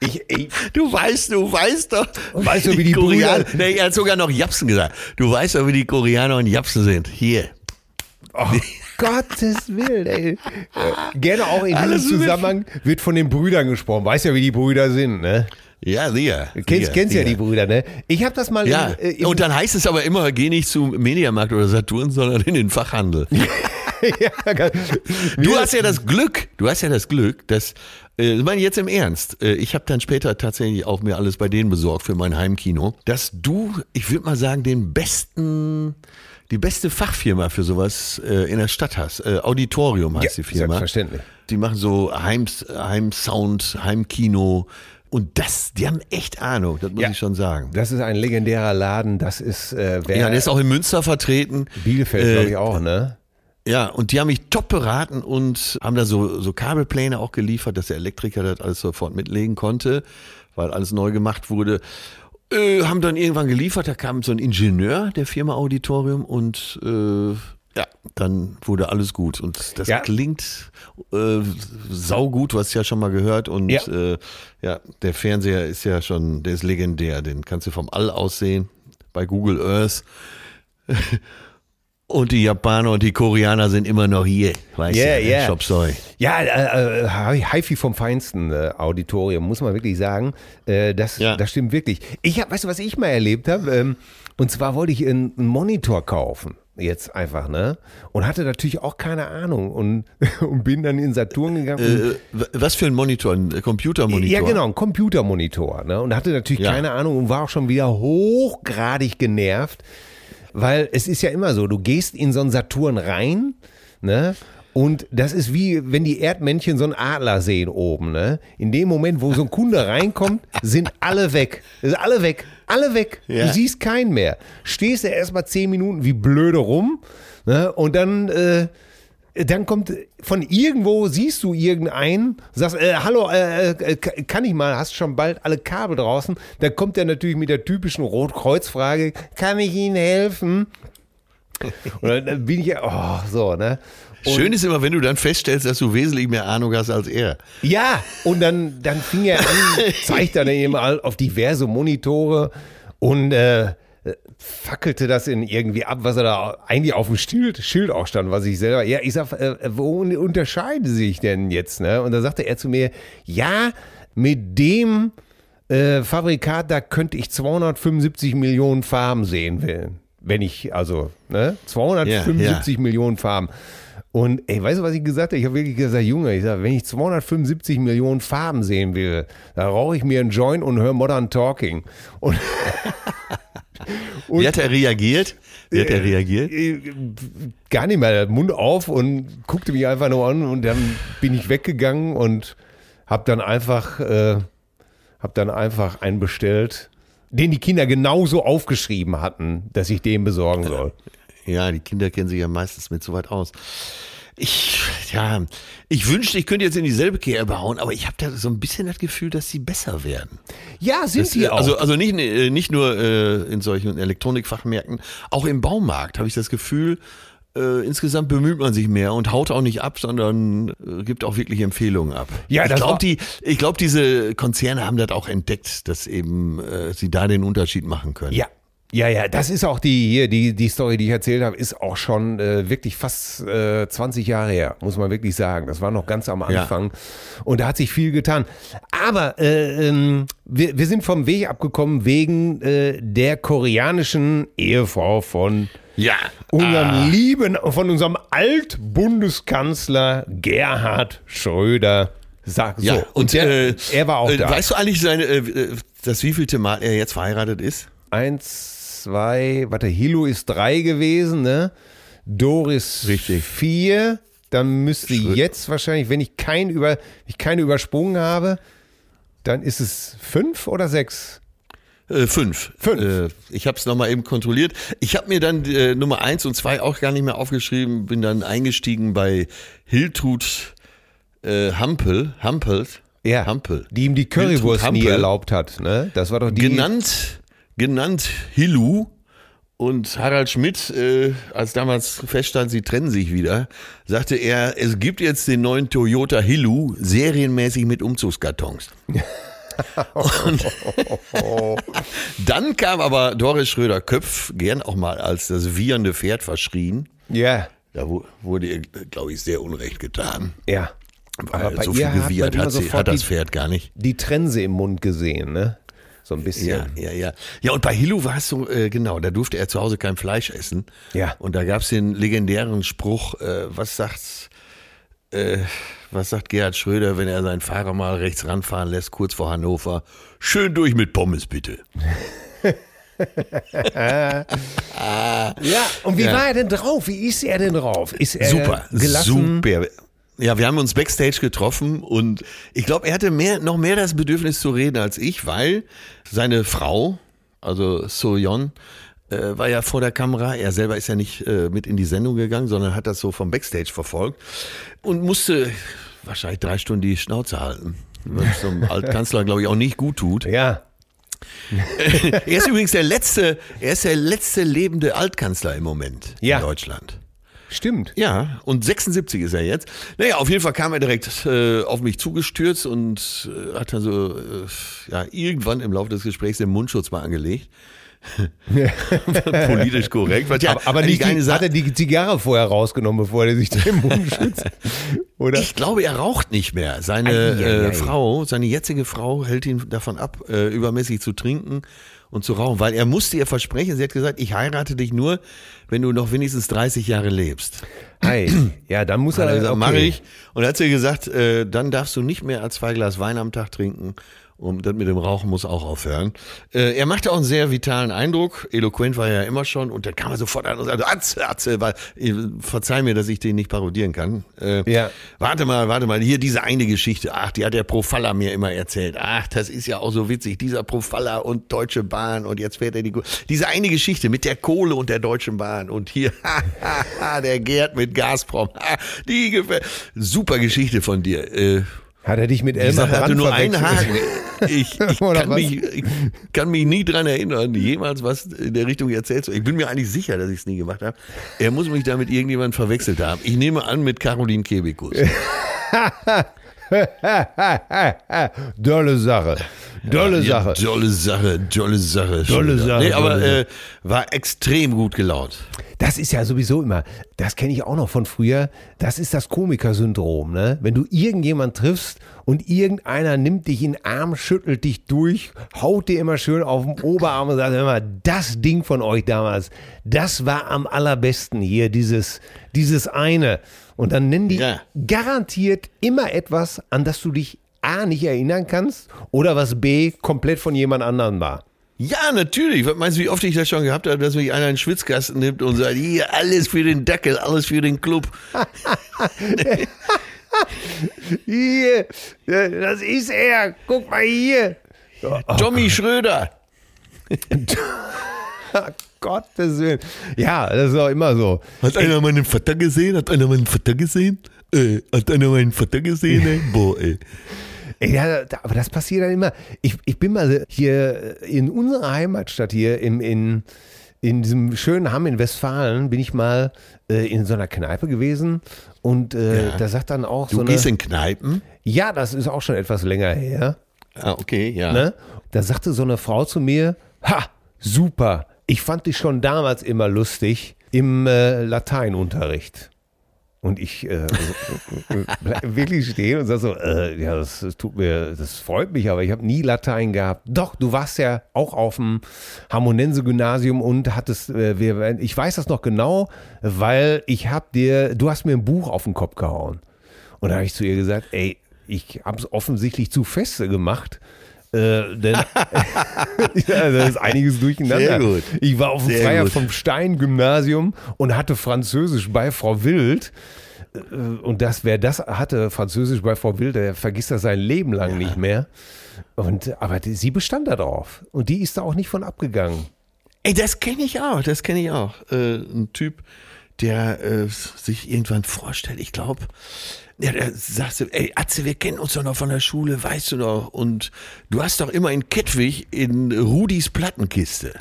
Ich, ich, Du weißt, du weißt doch. Weißt du, wie die Koreaner. Brüder- Nee, er hat sogar noch Japsen gesagt. Du weißt doch, wie die Koreaner und Japsen sind. Hier. oh, Gottes Willen, ey. Äh, Gerne auch in diesem Alles Zusammenhang wird von den Brüdern gesprochen. Weißt ja, wie die Brüder sind, ne? Ja, sicher. Du kennst, kennst ja die Brüder, ne? Ich habe das mal Ja, in, äh, im, und dann heißt es aber immer, geh nicht zum Mediamarkt oder Saturn, sondern in den Fachhandel. ja, ganz- Du hast ja das Glück, du hast ja das Glück, dass, äh, ich meine jetzt im Ernst, äh, ich habe dann später tatsächlich auch mir alles bei denen besorgt für mein Heimkino, dass du, ich würde mal sagen, den besten, die beste Fachfirma für sowas äh, in der Stadt hast. Äh, Auditorium heißt Ja, die Firma. selbstverständlich. Die machen so Heim, Heimsound, Heimkino. Und das, die haben echt Ahnung, das muss Ja. ich schon sagen. Das ist ein legendärer Laden. Das ist, äh, Ja, der ist auch in Münster vertreten. Bielefeld, Äh, glaube ich, auch, ne? Ja, und die haben mich top beraten und haben da so, so Kabelpläne auch geliefert, dass der Elektriker das alles sofort mitlegen konnte, weil alles neu gemacht wurde. Äh, haben dann irgendwann geliefert, da kam so ein Ingenieur der Firma Auditorium und äh, ja, dann wurde alles gut. Und das Ja. klingt äh, saugut, du hast ja schon mal gehört. Und Ja. Äh, ja, der Fernseher ist ja schon, der ist legendär, den kannst du vom All aus sehen, bei Google Earth. Und die Japaner und die Koreaner sind immer noch hier, weißt Yeah, du, ne? yeah. Soy. Ja, äh, äh, Hi-Fi vom feinsten äh, Auditorium, muss man wirklich sagen. Äh, das, Ja. das stimmt wirklich. Ich hab, weißt du, was ich mal erlebt habe? Ähm, und zwar wollte ich einen Monitor kaufen. Jetzt einfach, ne? Und hatte natürlich auch keine Ahnung und, und bin dann in Saturn gegangen. Äh, was für ein Monitor? Ein Computermonitor? Ja, genau, ein Computermonitor. Ne? Und hatte natürlich Ja. keine Ahnung und war auch schon wieder hochgradig genervt, weil es ist ja immer so, du gehst in so einen Saturn rein, ne? Und das ist wie, wenn die Erdmännchen so einen Adler sehen oben, ne? In dem Moment, wo so ein Kunde reinkommt, sind alle weg. Sind alle weg. Alle weg. Ja. Du siehst keinen mehr. Stehst da erstmal zehn Minuten wie blöde rum, ne? Und dann, äh, dann kommt von irgendwo, siehst du irgendeinen, sagst, äh, hallo, äh, äh, kann ich mal, hast schon bald alle Kabel draußen. Dann kommt er natürlich mit der typischen Rotkreuzfrage, kann ich Ihnen helfen? Und dann, bin ich ja, oh, so, ne? Und, Schön ist immer, wenn du dann feststellst, dass du wesentlich mehr Ahnung hast als er. Ja, und dann, dann fing er an, zeigt dann eben auf diverse Monitore und äh, fackelte das in irgendwie ab, was er da eigentlich auf dem Schild, Schild auch stand, was ich selber, ja, ich sag, äh, wo unterscheiden sie sich denn jetzt, ne? Und da sagte er zu mir, ja, mit dem äh, Fabrikat, da könnte ich 275 Millionen Farben sehen will. Wenn ich, also, ne? 275 Millionen Farben. Und ey, weißt du, was ich gesagt habe? Ich habe wirklich gesagt, Junge, ich sage, wenn ich 275 Millionen Farben sehen will, dann rauche ich mir einen Joint und höre Modern Talking. Und, Wie hat er reagiert? Wie hat er reagiert? äh, gar nicht mehr, Mund auf und guckte mich einfach nur an und dann bin ich weggegangen und habe dann einfach, äh, hab dann einfach einen bestellt, den die Kinder genauso aufgeschrieben hatten, dass ich den besorgen soll. Ja, die Kinder kennen sich ja meistens mit so weit aus. Ich, ja, ich wünschte, ich könnte jetzt in dieselbe Kerbe hauen, aber ich habe da so ein bisschen das Gefühl, dass sie besser werden. Ja, sind Das, die auch. also, also nicht, äh, nicht nur äh, in solchen Elektronikfachmärkten, auch im Baumarkt habe ich das Gefühl, äh, insgesamt bemüht man sich mehr und haut auch nicht ab, sondern äh, gibt auch wirklich Empfehlungen ab. Ja, ich glaube, die, ich glaube, diese Konzerne haben das auch entdeckt, dass eben äh, sie da den Unterschied machen können. Ja. Ja, ja, das ist auch die hier, die, die Story, die ich erzählt habe, ist auch schon äh, wirklich fast äh, 20 Jahre her, muss man wirklich sagen. Das war noch ganz am Ja. Anfang. Und da hat sich viel getan. Aber äh, ähm, wir, wir sind vom Weg abgekommen wegen äh, der koreanischen Ehefrau von Ja. unserem lieben, von unserem Altbundeskanzler Gerhard Schröder. Sag, so. Ja, und, der, äh, er war auch äh, da. Weißt du eigentlich, seine, äh, das wievielte Mal er jetzt verheiratet ist? Eins, zwei, warte, Hilo ist drei gewesen, ne? Doris Richtig. vier. Dann müsste jetzt wahrscheinlich, wenn ich keinen über, ich keine übersprungen habe, dann ist es fünf oder sechs. Äh, fünf. Fünf. Äh, ich habe es nochmal eben kontrolliert. Ich habe mir dann äh, Nummer eins und zwei auch gar nicht mehr aufgeschrieben. Bin dann eingestiegen bei Hiltrud äh, Hampel. Hampelt. Ja. Hampel. Die ihm die Currywurst nie erlaubt hat, ne? Das war doch die. Genannt, genannt Hilu. Und Harald Schmidt, äh, als damals feststand, sie trennen sich wieder, sagte er, es gibt jetzt den neuen Toyota Hilu serienmäßig mit Umzugskartons. Und dann kam aber Doris Schröder-Köpf, gern auch mal als das wiehernde Pferd verschrien. Ja, Da wu- wurde ihr, glaube ich, sehr unrecht getan. ja. Weil Aber bei so viel gewiehert immer hat, sie, hat das die- Pferd gar nicht. Die Trense im Mund gesehen, ne? So ein bisschen. Ja, ja, ja. Ja, und bei Hilu war es so, äh, genau, da durfte er zu Hause kein Fleisch essen. Ja. Und da gab es den legendären Spruch, äh, was sagt, äh, was sagt Gerhard Schröder, wenn er seinen Fahrer mal rechts ranfahren lässt, kurz vor Hannover? Schön durch mit Pommes, bitte. Ja, und wie Ja. war er denn drauf? Wie ist er denn drauf? Ist er Super, gelassen? super. Ja, wir haben uns backstage getroffen und ich glaube, er hatte mehr, noch mehr das Bedürfnis zu reden als ich, weil seine Frau, also Soyeon, äh, war ja vor der Kamera. Er selber ist ja nicht äh, mit in die Sendung gegangen, sondern hat das so vom Backstage verfolgt und musste wahrscheinlich drei Stunden die Schnauze halten. Was so einem Altkanzler, glaube ich, auch nicht gut tut. Ja. Er ist übrigens der letzte, er ist der letzte lebende Altkanzler im Moment Ja. in Deutschland. Stimmt. Ja, und 76 ist er jetzt. Naja, auf jeden Fall kam er direkt äh, auf mich zugestürzt und äh, hat dann so, äh, ja, irgendwann im Laufe des Gesprächs den Mundschutz mal angelegt. Politisch korrekt. Ja aber aber nicht die, hat er die Zigarre vorher rausgenommen, bevor er sich den Mund schützt? Oder? Ich glaube, er raucht nicht mehr. Seine Eieiei. äh, Frau, seine jetzige Frau hält ihn davon ab, äh, übermäßig zu trinken und zu rauchen, weil er musste ihr versprechen, sie hat gesagt, ich heirate dich nur, wenn du noch wenigstens 30 Jahre lebst. Hi. Ja, dann muss er er gesagt, okay. mach ich. Und dann hat sie gesagt, äh, dann darfst du nicht mehr als zwei Glas Wein am Tag trinken. Und das mit dem Rauchen muss auch aufhören. Äh, er machte auch einen sehr vitalen Eindruck. Eloquent war er ja immer schon. Und dann kam er sofort an und sagte, Atze, Atze, weil, äh, verzeih mir, dass ich den nicht parodieren kann. Äh, Ja. Warte mal, warte mal, hier diese eine Geschichte. Ach, die hat der Profalla mir immer erzählt. Ach, das ist ja auch so witzig. Dieser Profalla und Deutsche Bahn und jetzt fährt er die, diese eine Geschichte mit der Kohle und der Deutschen Bahn und hier, der Gerd mit Gazprom. Die gefällt. Super Geschichte von dir. Äh, Hat er dich mit Elmar Sache hatte Brandt nur einen? Haken. Ich, ich, kann mich, ich kann mich nie dran erinnern, jemals was in der Richtung erzählt zu Ich bin mir eigentlich sicher, dass ich es nie gemacht habe. Er muss mich da mit irgendjemandem verwechselt haben. Ich nehme an mit Caroline Kebekus. Dolle Sache. Dolle Ja, Sache. Tolle Sache, tolle Sache. Schröder. Sache, Nee, aber äh, war extrem gut gelaunt. Das ist ja sowieso immer, das kenne ich auch noch von früher, das ist das Komikersyndrom, ne? Wenn du irgendjemand triffst und irgendeiner nimmt dich in den Arm, schüttelt dich durch, haut dir immer schön auf den Oberarm und sagt immer, das Ding von euch damals, das war am allerbesten hier, dieses, dieses eine. Und dann nennen die Ja. garantiert immer etwas, an das du dich A nicht erinnern kannst oder was B komplett von jemand anderem war. Ja, natürlich. Was meinst du, wie oft ich das schon gehabt habe, dass mich einer in den Schwitzkasten nimmt und sagt, hier, alles für den Dackel, alles für den Club. Hier, das ist er, guck mal hier. Tommy Schröder. Gottes Willen. Ja, das ist auch immer so. Hat einer meinen Vater gesehen? Hat einer meinen Vater gesehen? Äh, hat einer meinen Vater gesehen? Ey? Boah, ey. Ja, aber das passiert dann immer. Ich, ich bin mal hier in unserer Heimatstadt hier im, in, in diesem schönen Hamm in Westfalen bin ich mal äh, in so einer Kneipe gewesen und äh, Ja. da sagt dann auch Du so eine, gehst in Kneipen? ja, das ist auch schon etwas länger her. Ah, okay, ja. Ne? Da sagte so eine Frau zu mir, ha, super, ich fand dich schon damals immer lustig im äh, Lateinunterricht. Und ich äh, wirklich stehen und sage so, äh, ja, das, tut mir, das freut mich, aber ich habe nie Latein gehabt. Doch, du warst ja auch auf dem Harmonense-Gymnasium und hattest, äh, wir, ich weiß das noch genau, weil ich hab dir, du hast mir ein Buch auf den Kopf gehauen. Und da habe ich zu ihr gesagt, ey, ich habe es offensichtlich zu feste gemacht. Äh, denn ja, da ist einiges durcheinander. Sehr gut. Ich war auf dem Sehr Freier gut. vom Stein-Gymnasium und hatte Französisch bei Frau Wild. Äh, Und das, wer das hatte, Französisch bei Frau Wild, der vergisst das sein Leben lang nicht mehr. Und, aber die, sie bestand da drauf. Und die ist da auch nicht von abgegangen. Ey, das kenne ich auch, das kenne ich auch. Äh, ein Typ, der äh, sich irgendwann vorstellt, ich glaube, ja, der sagt so, ey, Atze, wir kennen uns doch noch von der Schule, weißt du noch? Und du hast doch immer in Kettwig in Rudis Plattenkiste.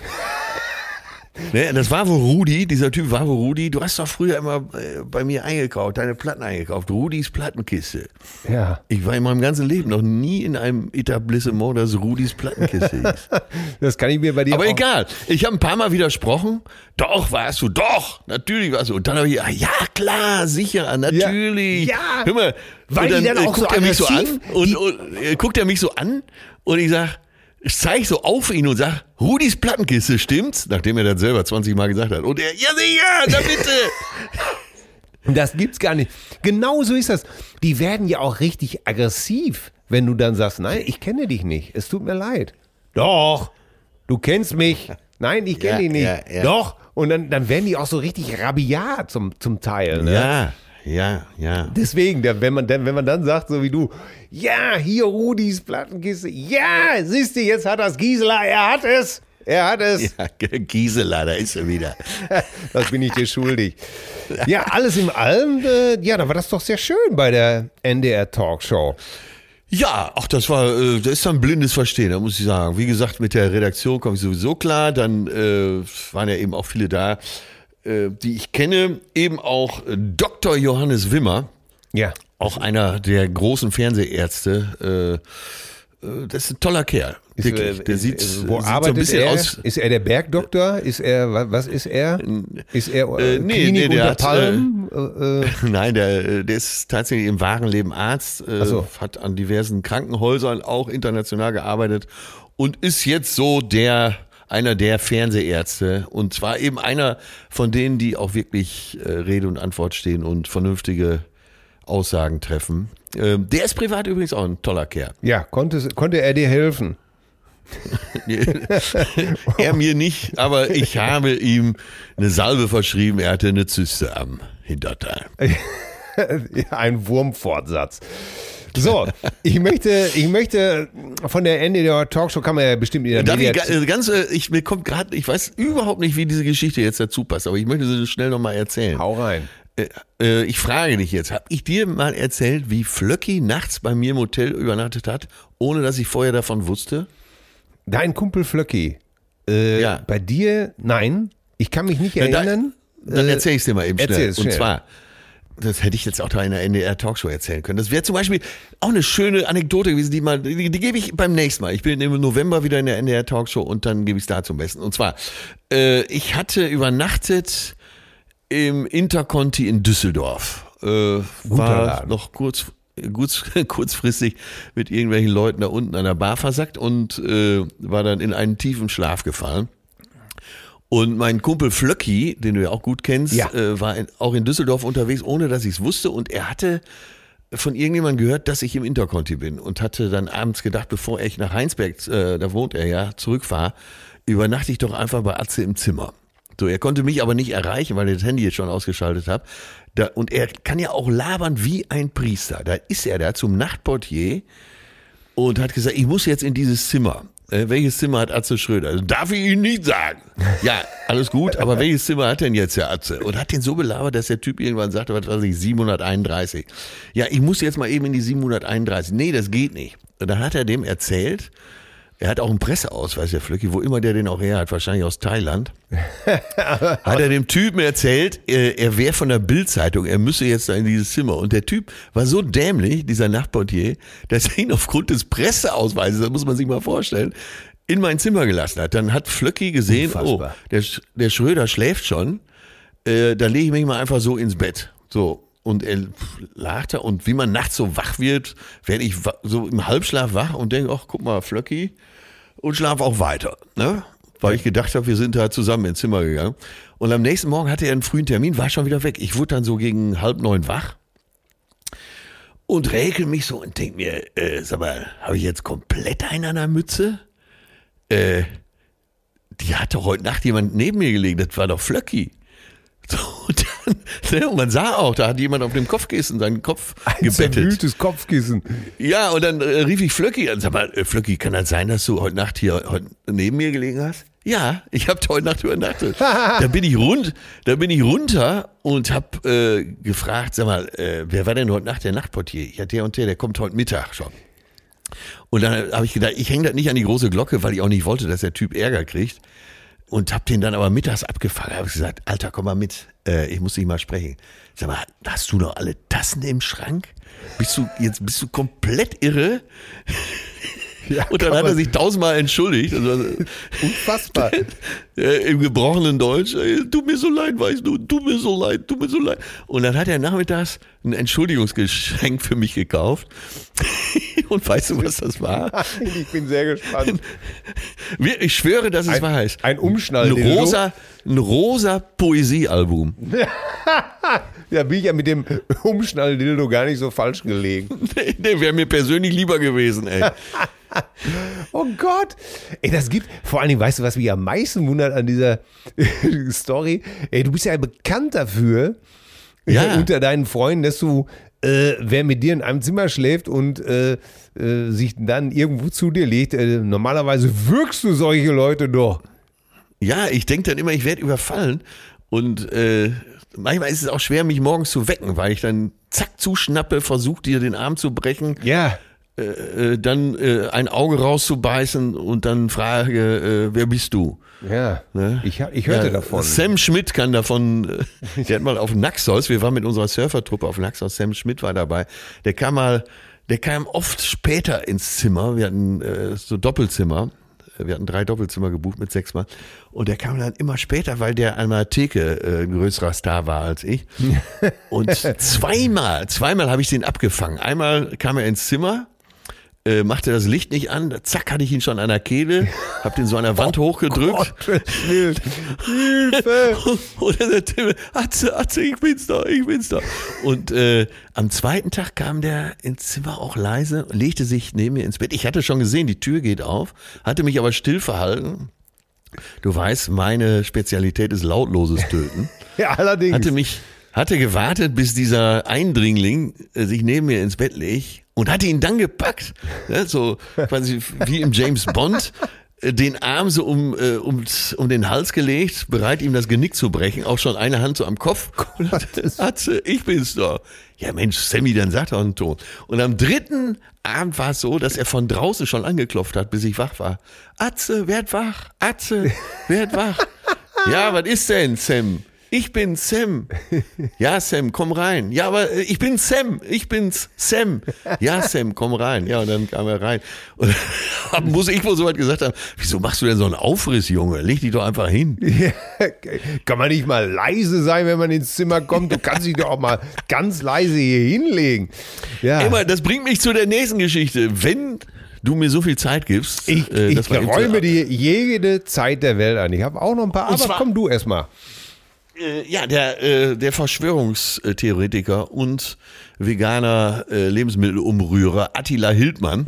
Ne, das war wohl Rudi, dieser Typ war wohl Rudi. Du hast doch früher immer äh, bei mir eingekauft, deine Platten eingekauft. Rudis Plattenkiste. Ja. Ich war in meinem ganzen Leben noch nie in einem Etablissement, das Rudis Plattenkiste hieß. Das kann ich mir bei dir Aber auch. egal, ich habe ein paar Mal widersprochen. Doch, warst du, doch, natürlich warst du. Und dann habe ich, ja klar, sicher, natürlich. Ja. Hör mal, Weil und die dann auch guckt so er mich so an und, und äh, guckt er mich so an und ich sag, ich zeig so auf ihn und sag, Rudis Plattenkiste, stimmt's? Nachdem er das selber 20 Mal gesagt hat. Und er, ja sicher, na bitte. Das gibt's gar nicht. Genau so ist das. Die werden ja auch richtig aggressiv, wenn du dann sagst, nein, ich kenne dich nicht. Es tut mir leid. Doch, du kennst mich. Nein, ich kenne Ja, dich nicht. ja, ja. Doch. Und dann, dann werden die auch so richtig rabiat zum, zum Teil. Ne? ja, ja, ja. Deswegen, wenn man, dann, wenn man dann sagt, so wie du, ja, hier Rudis Plattenkiste, ja, siehst du, jetzt hat das Gisela, er hat es, er hat es. Ja, Gisela, da ist er wieder. Das bin ich dir schuldig. Ja, alles im allem, äh, ja, da war das doch sehr schön bei der NDR Talkshow. Ja, ach, das war, äh, das ist dann blindes Verstehen, da muss ich sagen. Wie gesagt, mit der Redaktion komme ich sowieso klar. Dann äh, waren ja eben auch viele da, die ich kenne. Eben auch äh, Dr. Johannes Wimmer, Ja. auch einer der großen Fernsehärzte. Äh, äh, das ist ein toller Kerl. Wirklich. äh, der sieht, äh, wo sieht arbeitet so ein bisschen er? aus. Ist er der Bergdoktor? Ist er, wa- was ist er? Ist er äh, Äh, nee, Klinik nee, der unter Palmen? Äh, äh, Nein, der, äh, der ist tatsächlich im wahren Leben Arzt, äh, so. hat an diversen Krankenhäusern auch international gearbeitet und ist jetzt so der einer der Fernsehärzte und zwar eben einer von denen, die auch wirklich äh, Rede und Antwort stehen und vernünftige Aussagen treffen. Ähm, der ist privat übrigens auch ein toller Kerl. ja, konnte, konnte er dir helfen? er mir nicht, aber ich habe ihm eine Salbe verschrieben. Er hatte eine Zyste am Hinterteil. Ein Wurmfortsatz. So, ich möchte, ich möchte von der Ende der Talkshow kann man ja bestimmt in der Darf ich äh, ganz, äh, ich, mir kommt gerade, ich weiß überhaupt nicht, wie diese Geschichte jetzt dazu passt, aber ich möchte sie schnell nochmal erzählen. Hau rein. äh, ich frage dich jetzt, habe ich dir mal erzählt, wie Flöcki nachts bei mir im Hotel übernachtet hat, ohne dass ich vorher davon wusste? Dein Kumpel Flöcki. Äh, Ja. Bei dir, nein. Ich kann mich nicht erinnern. Dann Äh, erzähl ich dir mal eben schnell. erzähl's Und schnell. zwar, das hätte ich jetzt auch da in der NDR-Talkshow erzählen können. Das wäre zum Beispiel auch eine schöne Anekdote gewesen, die, mal, die, die gebe ich beim nächsten Mal. Ich bin im November wieder in der NDR-Talkshow und dann gebe ich es da zum Besten. Und zwar, äh, ich hatte übernachtet im Interconti in Düsseldorf. Äh, war noch kurz, kurz, kurzfristig mit irgendwelchen Leuten da unten an der Bar versackt und äh, war dann in einen tiefen Schlaf gefallen. Und mein Kumpel Flöcki, den du ja auch gut kennst, Ja. äh, war in, auch in Düsseldorf unterwegs, ohne dass ich es wusste. Und er hatte von irgendjemandem gehört, dass ich im Interconti bin und hatte dann abends gedacht, bevor ich nach Heinsberg, äh, da wohnt er ja, zurückfahre, übernachte ich doch einfach bei Atze im Zimmer. So, er konnte mich aber nicht erreichen, weil ich das Handy jetzt schon ausgeschaltet habe. Da, und er kann ja auch labern wie ein Priester. Da ist er da zum Nachtportier und hat gesagt, ich muss jetzt in dieses Zimmer. Äh, welches Zimmer hat Atze Schröder? Also, darf ich Ihnen nicht sagen. Ja, alles gut, aber welches Zimmer hat denn jetzt der Atze? Und hat den so belabert, dass der Typ irgendwann sagte, was weiß ich, 731. Ja, ich muss jetzt mal eben in die 731. Nee, das geht nicht. Und dann hat er dem erzählt, er hat auch einen Presseausweis, der Flöcki, wo immer der den auch her hat, wahrscheinlich aus Thailand. hat er dem Typen erzählt, er, er wäre von der Bildzeitung, er müsse jetzt da in dieses Zimmer. Und der Typ war so dämlich, dieser Nachtportier, dass er ihn aufgrund des Presseausweises, das muss man sich mal vorstellen, in mein Zimmer gelassen hat. Dann hat Flöcki gesehen, Unfassbar. oh, der, der Schröder schläft schon, äh, da lege ich mich mal einfach so ins Bett. So. Und er lag da und wie man nachts so wach wird, werde ich so im Halbschlaf wach und denke, ach, guck mal, Flöcki, und schlaf auch weiter. Ne? Weil ich gedacht habe, wir sind da zusammen ins Zimmer gegangen. Und am nächsten Morgen hatte er einen frühen Termin, war schon wieder weg. Ich wurde dann so gegen halb neun wach und räkel mich so und denk mir, äh, sag mal, habe ich jetzt komplett einen an der Mütze? Äh, die hatte heute Nacht jemand neben mir gelegen, das war doch Flöcki. So, und, dann, ne, und man sah auch, da hat jemand auf dem Kopfkissen seinen Kopf Ein gebettet. zerwühltes Kopfkissen. Ja, und dann äh, rief ich Flöcki an. Sag mal, äh, Flöcki, kann das sein, dass du heute Nacht hier heute neben mir gelegen hast? Ja, ich habe heute Nacht übernachtet. da bin ich rund, da bin ich runter und habe äh, gefragt, sag mal, äh, wer war denn heute Nacht der Nachtportier? Ja, der und der, der kommt heute Mittag schon. Und dann habe ich gedacht, ich hänge das nicht an die große Glocke, weil ich auch nicht wollte, dass der Typ Ärger kriegt. Und habe den dann aber mittags abgefangen. Habe gesagt, Alter, komm mal mit, äh, ich muss dich mal sprechen. Sag mal, hast du noch alle Tassen im Schrank? Bist du jetzt bist du komplett irre? Ja, Und dann hat er sich tausendmal entschuldigt. Also, Unfassbar. äh, Im gebrochenen Deutsch, äh, tut mir so leid, weißt du, tut mir so leid, tut mir so leid. Und dann hat er nachmittags ein Entschuldigungsgeschenk für mich gekauft. Und weißt du, was das war? ich bin sehr gespannt. Ich schwöre, dass es Ein- wahr ist. ein Umschnall, Ein rosa, ein rosa Poesiealbum. Da bin ich ja mit dem Umschnall-Dildo gar nicht so falsch gelegen. Nee, nee wäre mir persönlich lieber gewesen, ey. Oh Gott. Ey, das gibt, vor allen Dingen, weißt du, was mich am meisten wundert an dieser Story? Ey, du bist ja bekannt dafür, Ja. unter deinen Freunden, dass du, äh, wer mit dir in einem Zimmer schläft und äh, äh, sich dann irgendwo zu dir legt, äh, normalerweise wirkst du solche Leute doch. Ja, ich denke dann immer, ich werde überfallen. Und äh, manchmal ist es auch schwer, mich morgens zu wecken, weil ich dann zack zuschnappe, versuche dir den Arm zu brechen, Ja. Äh, dann äh, ein Auge rauszubeißen und dann frage, äh, wer bist du? Ja. Ne? Ich, ich hörte Ja, davon. Sam Schmidt kann davon, äh, der hat mal auf Naxos, wir waren mit unserer Surfertruppe auf Naxos, Sam Schmidt war dabei, der kam mal, der kam oft später ins Zimmer, wir hatten äh, so Doppelzimmer, wir hatten drei Doppelzimmer gebucht mit sechs Mal und der kam dann immer später, weil der an der Theke äh, ein größerer Star war als ich und zweimal, zweimal habe ich den abgefangen. Einmal kam er ins Zimmer, äh, machte das Licht nicht an, zack hatte ich ihn schon an der Kehle, hab den so an der Wand hochgedrückt. Gottes Willen. Hilfe. Und dann der Tim, Atze, Atze, ich bin's da, ich bin's da. Und äh, am zweiten Tag kam der ins Zimmer auch leise, legte sich neben mir ins Bett. Ich hatte schon gesehen, die Tür geht auf, hatte mich aber still verhalten. Du weißt, meine Spezialität ist lautloses Töten. Ja, allerdings. Hatte mich, hatte gewartet, bis dieser Eindringling äh, sich neben mir ins Bett legt und hatte ihn dann gepackt. Ne, so quasi wie im James Bond. äh, den Arm so um, äh, um, um den Hals gelegt, bereit ihm das Genick zu brechen, auch schon eine Hand so am Kopf. Atze, ich bin's doch. Ja Mensch, Sammy, dann sagt er einen Ton. Und am dritten Abend war es so, dass er von draußen schon angeklopft hat, bis ich wach war. Atze, werd wach, Atze, werd wach. ja, was ist denn, Sam? Ich bin Sam. Ja, Sam, komm rein. Ja, aber äh, ich bin Sam. Ich bin's Sam. Ja, Sam, komm rein. Ja, und dann kam er rein. Und dann muss ich wohl so weit gesagt haben, wieso machst du denn so einen Aufriss, Junge? Leg dich doch einfach hin. Ja, kann man nicht mal leise sein, wenn man ins Zimmer kommt? Du kannst dich doch auch mal ganz leise hier hinlegen. Ja. Immer, das bringt mich zu der nächsten Geschichte. Wenn du mir so viel Zeit gibst. Ich, äh, ich räume dir jede Zeit der Welt an. Ich habe auch noch ein paar, aber komm du erst mal. Äh, ja, der, äh, der Verschwörungstheoretiker und veganer äh, Lebensmittelumrührer Attila Hildmann.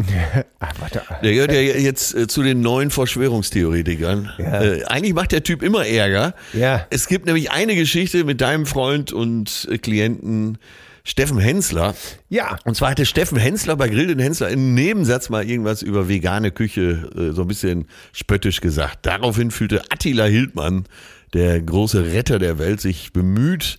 Ach, warte. Der gehört ja jetzt äh, zu den neuen Verschwörungstheoretikern. Ja. Äh, eigentlich macht der Typ immer Ärger. Ja. Es gibt nämlich eine Geschichte mit deinem Freund und äh, Klienten Steffen Hensler. Ja. Und zwar hatte Steffen Hensler bei Grill den Hensler im Nebensatz mal irgendwas über vegane Küche äh, so ein bisschen spöttisch gesagt. Daraufhin fühlte Attila Hildmann, der große Retter der Welt, sich bemüht,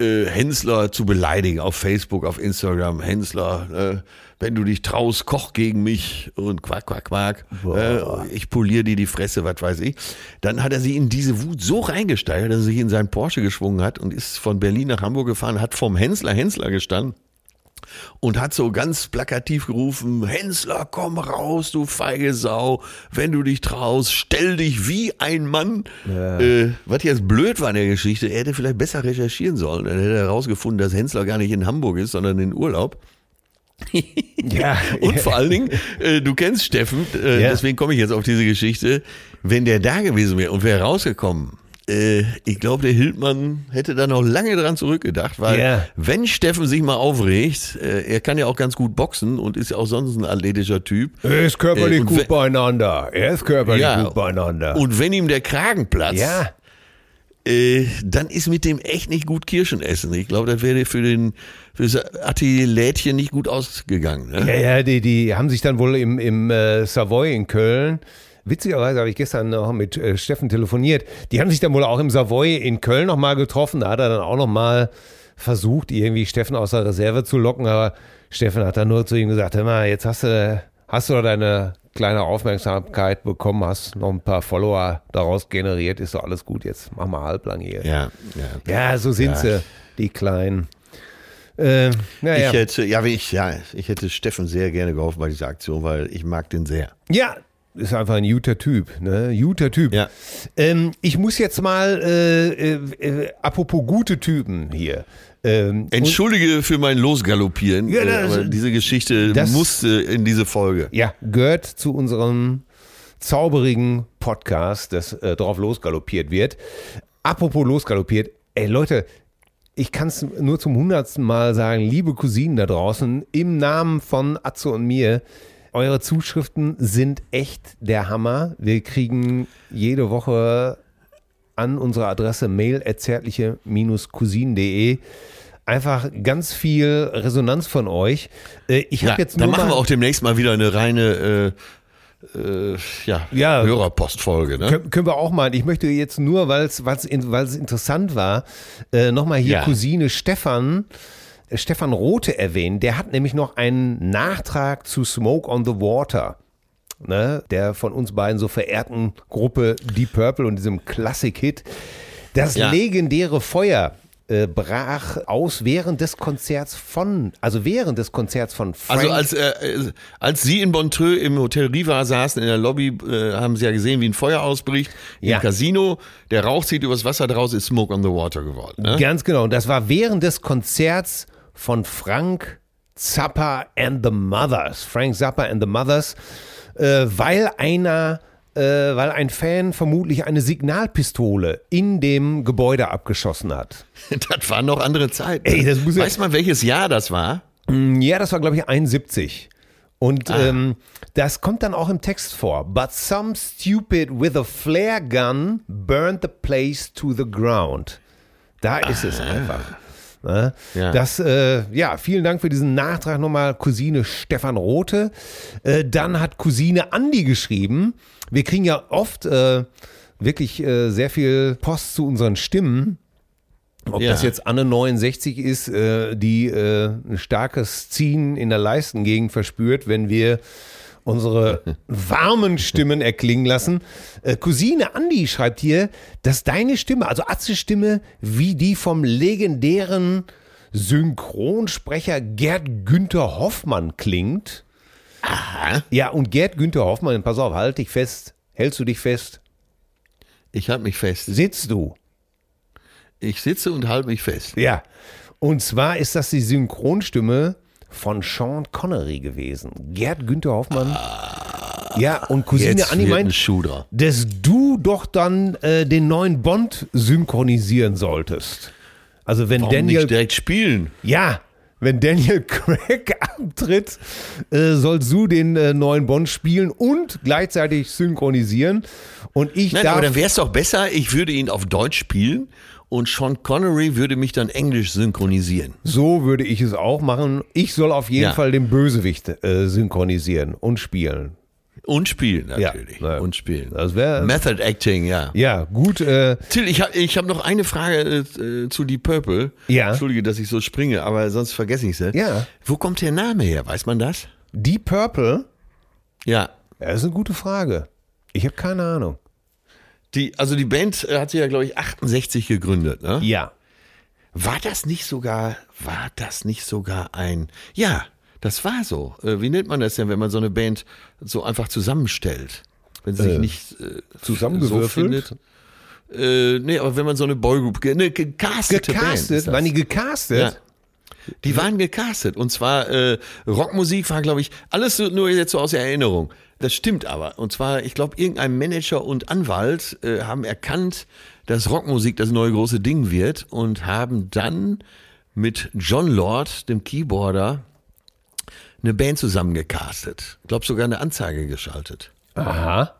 äh, Hensler zu beleidigen auf Facebook, auf Instagram. Hensler, äh, wenn du dich traust, koch gegen mich und quack, quack, quack. Äh, ich poliere dir die Fresse, was weiß ich. Dann hat er sie in diese Wut so reingesteigert, dass er sich in seinen Porsche geschwungen hat und ist von Berlin nach Hamburg gefahren, hat vom Hensler Hensler gestanden und hat so ganz plakativ gerufen, Hensler, komm raus, du feige Sau, wenn du dich traust, stell dich wie ein Mann. Äh, was jetzt blöd war in der Geschichte, er hätte vielleicht besser recherchieren sollen. Dann hätte er herausgefunden, dass Hensler gar nicht in Hamburg ist, sondern in Urlaub. Ja. Und vor allen Dingen, äh, du kennst Steffen, äh, Ja. deswegen komme ich jetzt auf diese Geschichte. Wenn der da gewesen wäre und wäre rausgekommen, äh, ich glaube, der Hildmann hätte da noch lange dran zurückgedacht, weil Ja. wenn Steffen sich mal aufregt, äh, er kann ja auch ganz gut boxen und ist ja auch sonst ein athletischer Typ. Er ist körperlich Äh, gut we- beieinander. Er ist körperlich Ja. gut beieinander. Und wenn ihm der Kragen platzt, ja. äh, dann ist mit dem echt nicht gut Kirschen essen. Ich glaube, das wäre für den für das Attilädchen nicht gut ausgegangen. Ne? Ja, ja, die, die haben sich dann wohl im, im äh, Savoy in Köln. Witzigerweise habe ich gestern noch mit äh, Steffen telefoniert. Die haben sich dann wohl auch im Savoy in Köln nochmal getroffen. Da hat er dann auch nochmal versucht, irgendwie Steffen aus der Reserve zu locken. Aber Steffen hat dann nur zu ihm gesagt: Hör mal, jetzt hast du, hast du doch deine kleine Aufmerksamkeit bekommen, hast noch ein paar Follower daraus generiert, ist doch alles gut. Jetzt mach mal halblang hier. Ja, ja. Ja, so sind Ja. sie, die Kleinen. Äh, naja. Ich hätte, ja, ich, ja, ich hätte Steffen sehr gerne geholfen bei dieser Aktion, weil ich mag den sehr. Ja, ist einfach ein guter Typ, ne? Guter Typ. Ja. Ähm, ich muss jetzt mal, äh, äh, äh, apropos gute Typen hier. Ähm, Entschuldige für mein Losgaloppieren, Ja, äh, das- aber diese Geschichte das- musste in diese Folge. ja, gehört zu unserem zauberigen Podcast, das äh, drauf losgaloppiert wird. Apropos losgaloppiert, ey Leute, ich kann es nur zum hundertsten Mal sagen, liebe Cousinen da draußen, im Namen von Atze und mir, eure Zuschriften sind echt der Hammer. Wir kriegen jede Woche an unsere Adresse mail.zärtliche-cousinen.de einfach ganz viel Resonanz von euch. Äh, Ich habe Ja, jetzt nur machen mal, wir auch demnächst mal wieder eine reine äh, äh, ja, Ja. Hörerpostfolge. Ne? Können, können wir auch mal. Ich möchte jetzt nur, weil es interessant war, äh, nochmal hier Ja. Cousine Stefan, Stefan Rote erwähnen. Der hat nämlich noch einen Nachtrag zu Smoke on the Water. Ne, der von uns beiden so verehrten Gruppe Deep Purple und diesem Classic-Hit. Das Ja. legendäre Feuer äh, brach aus während des Konzerts von, also während des Konzerts von Frank. Also als, äh, äh, als Sie in Montreux im Hotel Riva saßen in der Lobby, äh, haben Sie ja gesehen, wie ein Feuer ausbricht Ja. im Casino. Der Rauch zieht übers Wasser draus, ist Smoke on the Water geworden. Ne? Ganz genau. Und das war während des Konzerts von Frank Zappa and the Mothers. Frank Zappa and the Mothers, äh, weil einer, äh, weil ein Fan vermutlich eine Signalpistole in dem Gebäude abgeschossen hat. Das waren noch andere Zeiten. Ey, das muss Weiß man, welches Jahr das war? Ja, das war, glaube ich, 71. Und ähm, das kommt dann auch im Text vor. But some stupid with a flare gun burned the place to the ground. Da ist es einfach. Ne? Ja. Das, äh, ja, vielen Dank für diesen Nachtrag nochmal, Cousine Stefan Rote. Äh, dann hat Cousine Andi geschrieben. Wir kriegen ja oft äh, wirklich äh, sehr viel Post zu unseren Stimmen. Ob Ja. das jetzt Anne 69 ist, äh, die äh, ein starkes Ziehen in der Leistengegend verspürt, wenn wir unsere warmen Stimmen erklingen lassen. Äh, Cousine Andi schreibt hier, dass deine Stimme, also Atzes Stimme, wie die vom legendären Synchronsprecher Gerd Günther Hoffmann klingt. Aha. Ja, und Gerd Günther Hoffmann, pass auf, halt dich fest. Hältst du dich fest? Ich halte mich fest. Sitzt du? Ich sitze und halte mich fest. Ja. Und zwar ist das die Synchronstimme von Sean Connery gewesen. Gerd Günther Hoffmann. ja, und Cousine Jetzt Anni wird ein meint, dass du doch dann äh, den neuen Bond synchronisieren solltest. Also wenn Warum Daniel, nicht direkt spielen? ja, wenn Daniel Craig abtritt, äh, sollst du den äh, neuen Bond spielen und gleichzeitig synchronisieren. Und ich Nein, darf, aber dann wäre es doch besser, ich würde ihn auf Deutsch spielen und Sean Connery würde mich dann Englisch synchronisieren. so würde ich es auch machen. Ich soll auf jeden Ja. Fall den Bösewicht äh, synchronisieren und spielen. Und spielen natürlich. Ja. Und spielen. Das wäre Method Acting, ja. ja gut. Äh, Till, ich habe ich hab noch eine Frage äh, zu Deep Purple. Ja. Entschuldige, dass ich so springe, aber sonst vergesse ich es. Ja. Wo kommt der Name her? Weiß man das? Deep Purple, Ja. ja, das ist eine gute Frage. Ich habe keine Ahnung. Die, also die Band äh, hat sich ja, glaube ich, 68 gegründet. Ne? Ja. War das nicht sogar, war das nicht sogar ein, ja, das war so. Äh, wie nennt man das denn, wenn man so eine Band so einfach zusammenstellt? Wenn sie sich Äh, nicht äh, zusammengewürfelt? So findet? Äh, nee, aber wenn man so eine Boygroup, eine gecastete Band. Gecastet? das. Waren die gecastet? Ja. Die waren gecastet. Und zwar äh, Rockmusik war, glaube ich, alles nur jetzt so aus der Erinnerung. Das stimmt aber. Und zwar, ich glaube, irgendein Manager und Anwalt äh, haben erkannt, dass Rockmusik das neue große Ding wird und haben dann mit John Lord, dem Keyboarder, eine Band zusammengecastet. Ich glaube, sogar eine Anzeige geschaltet. Aha.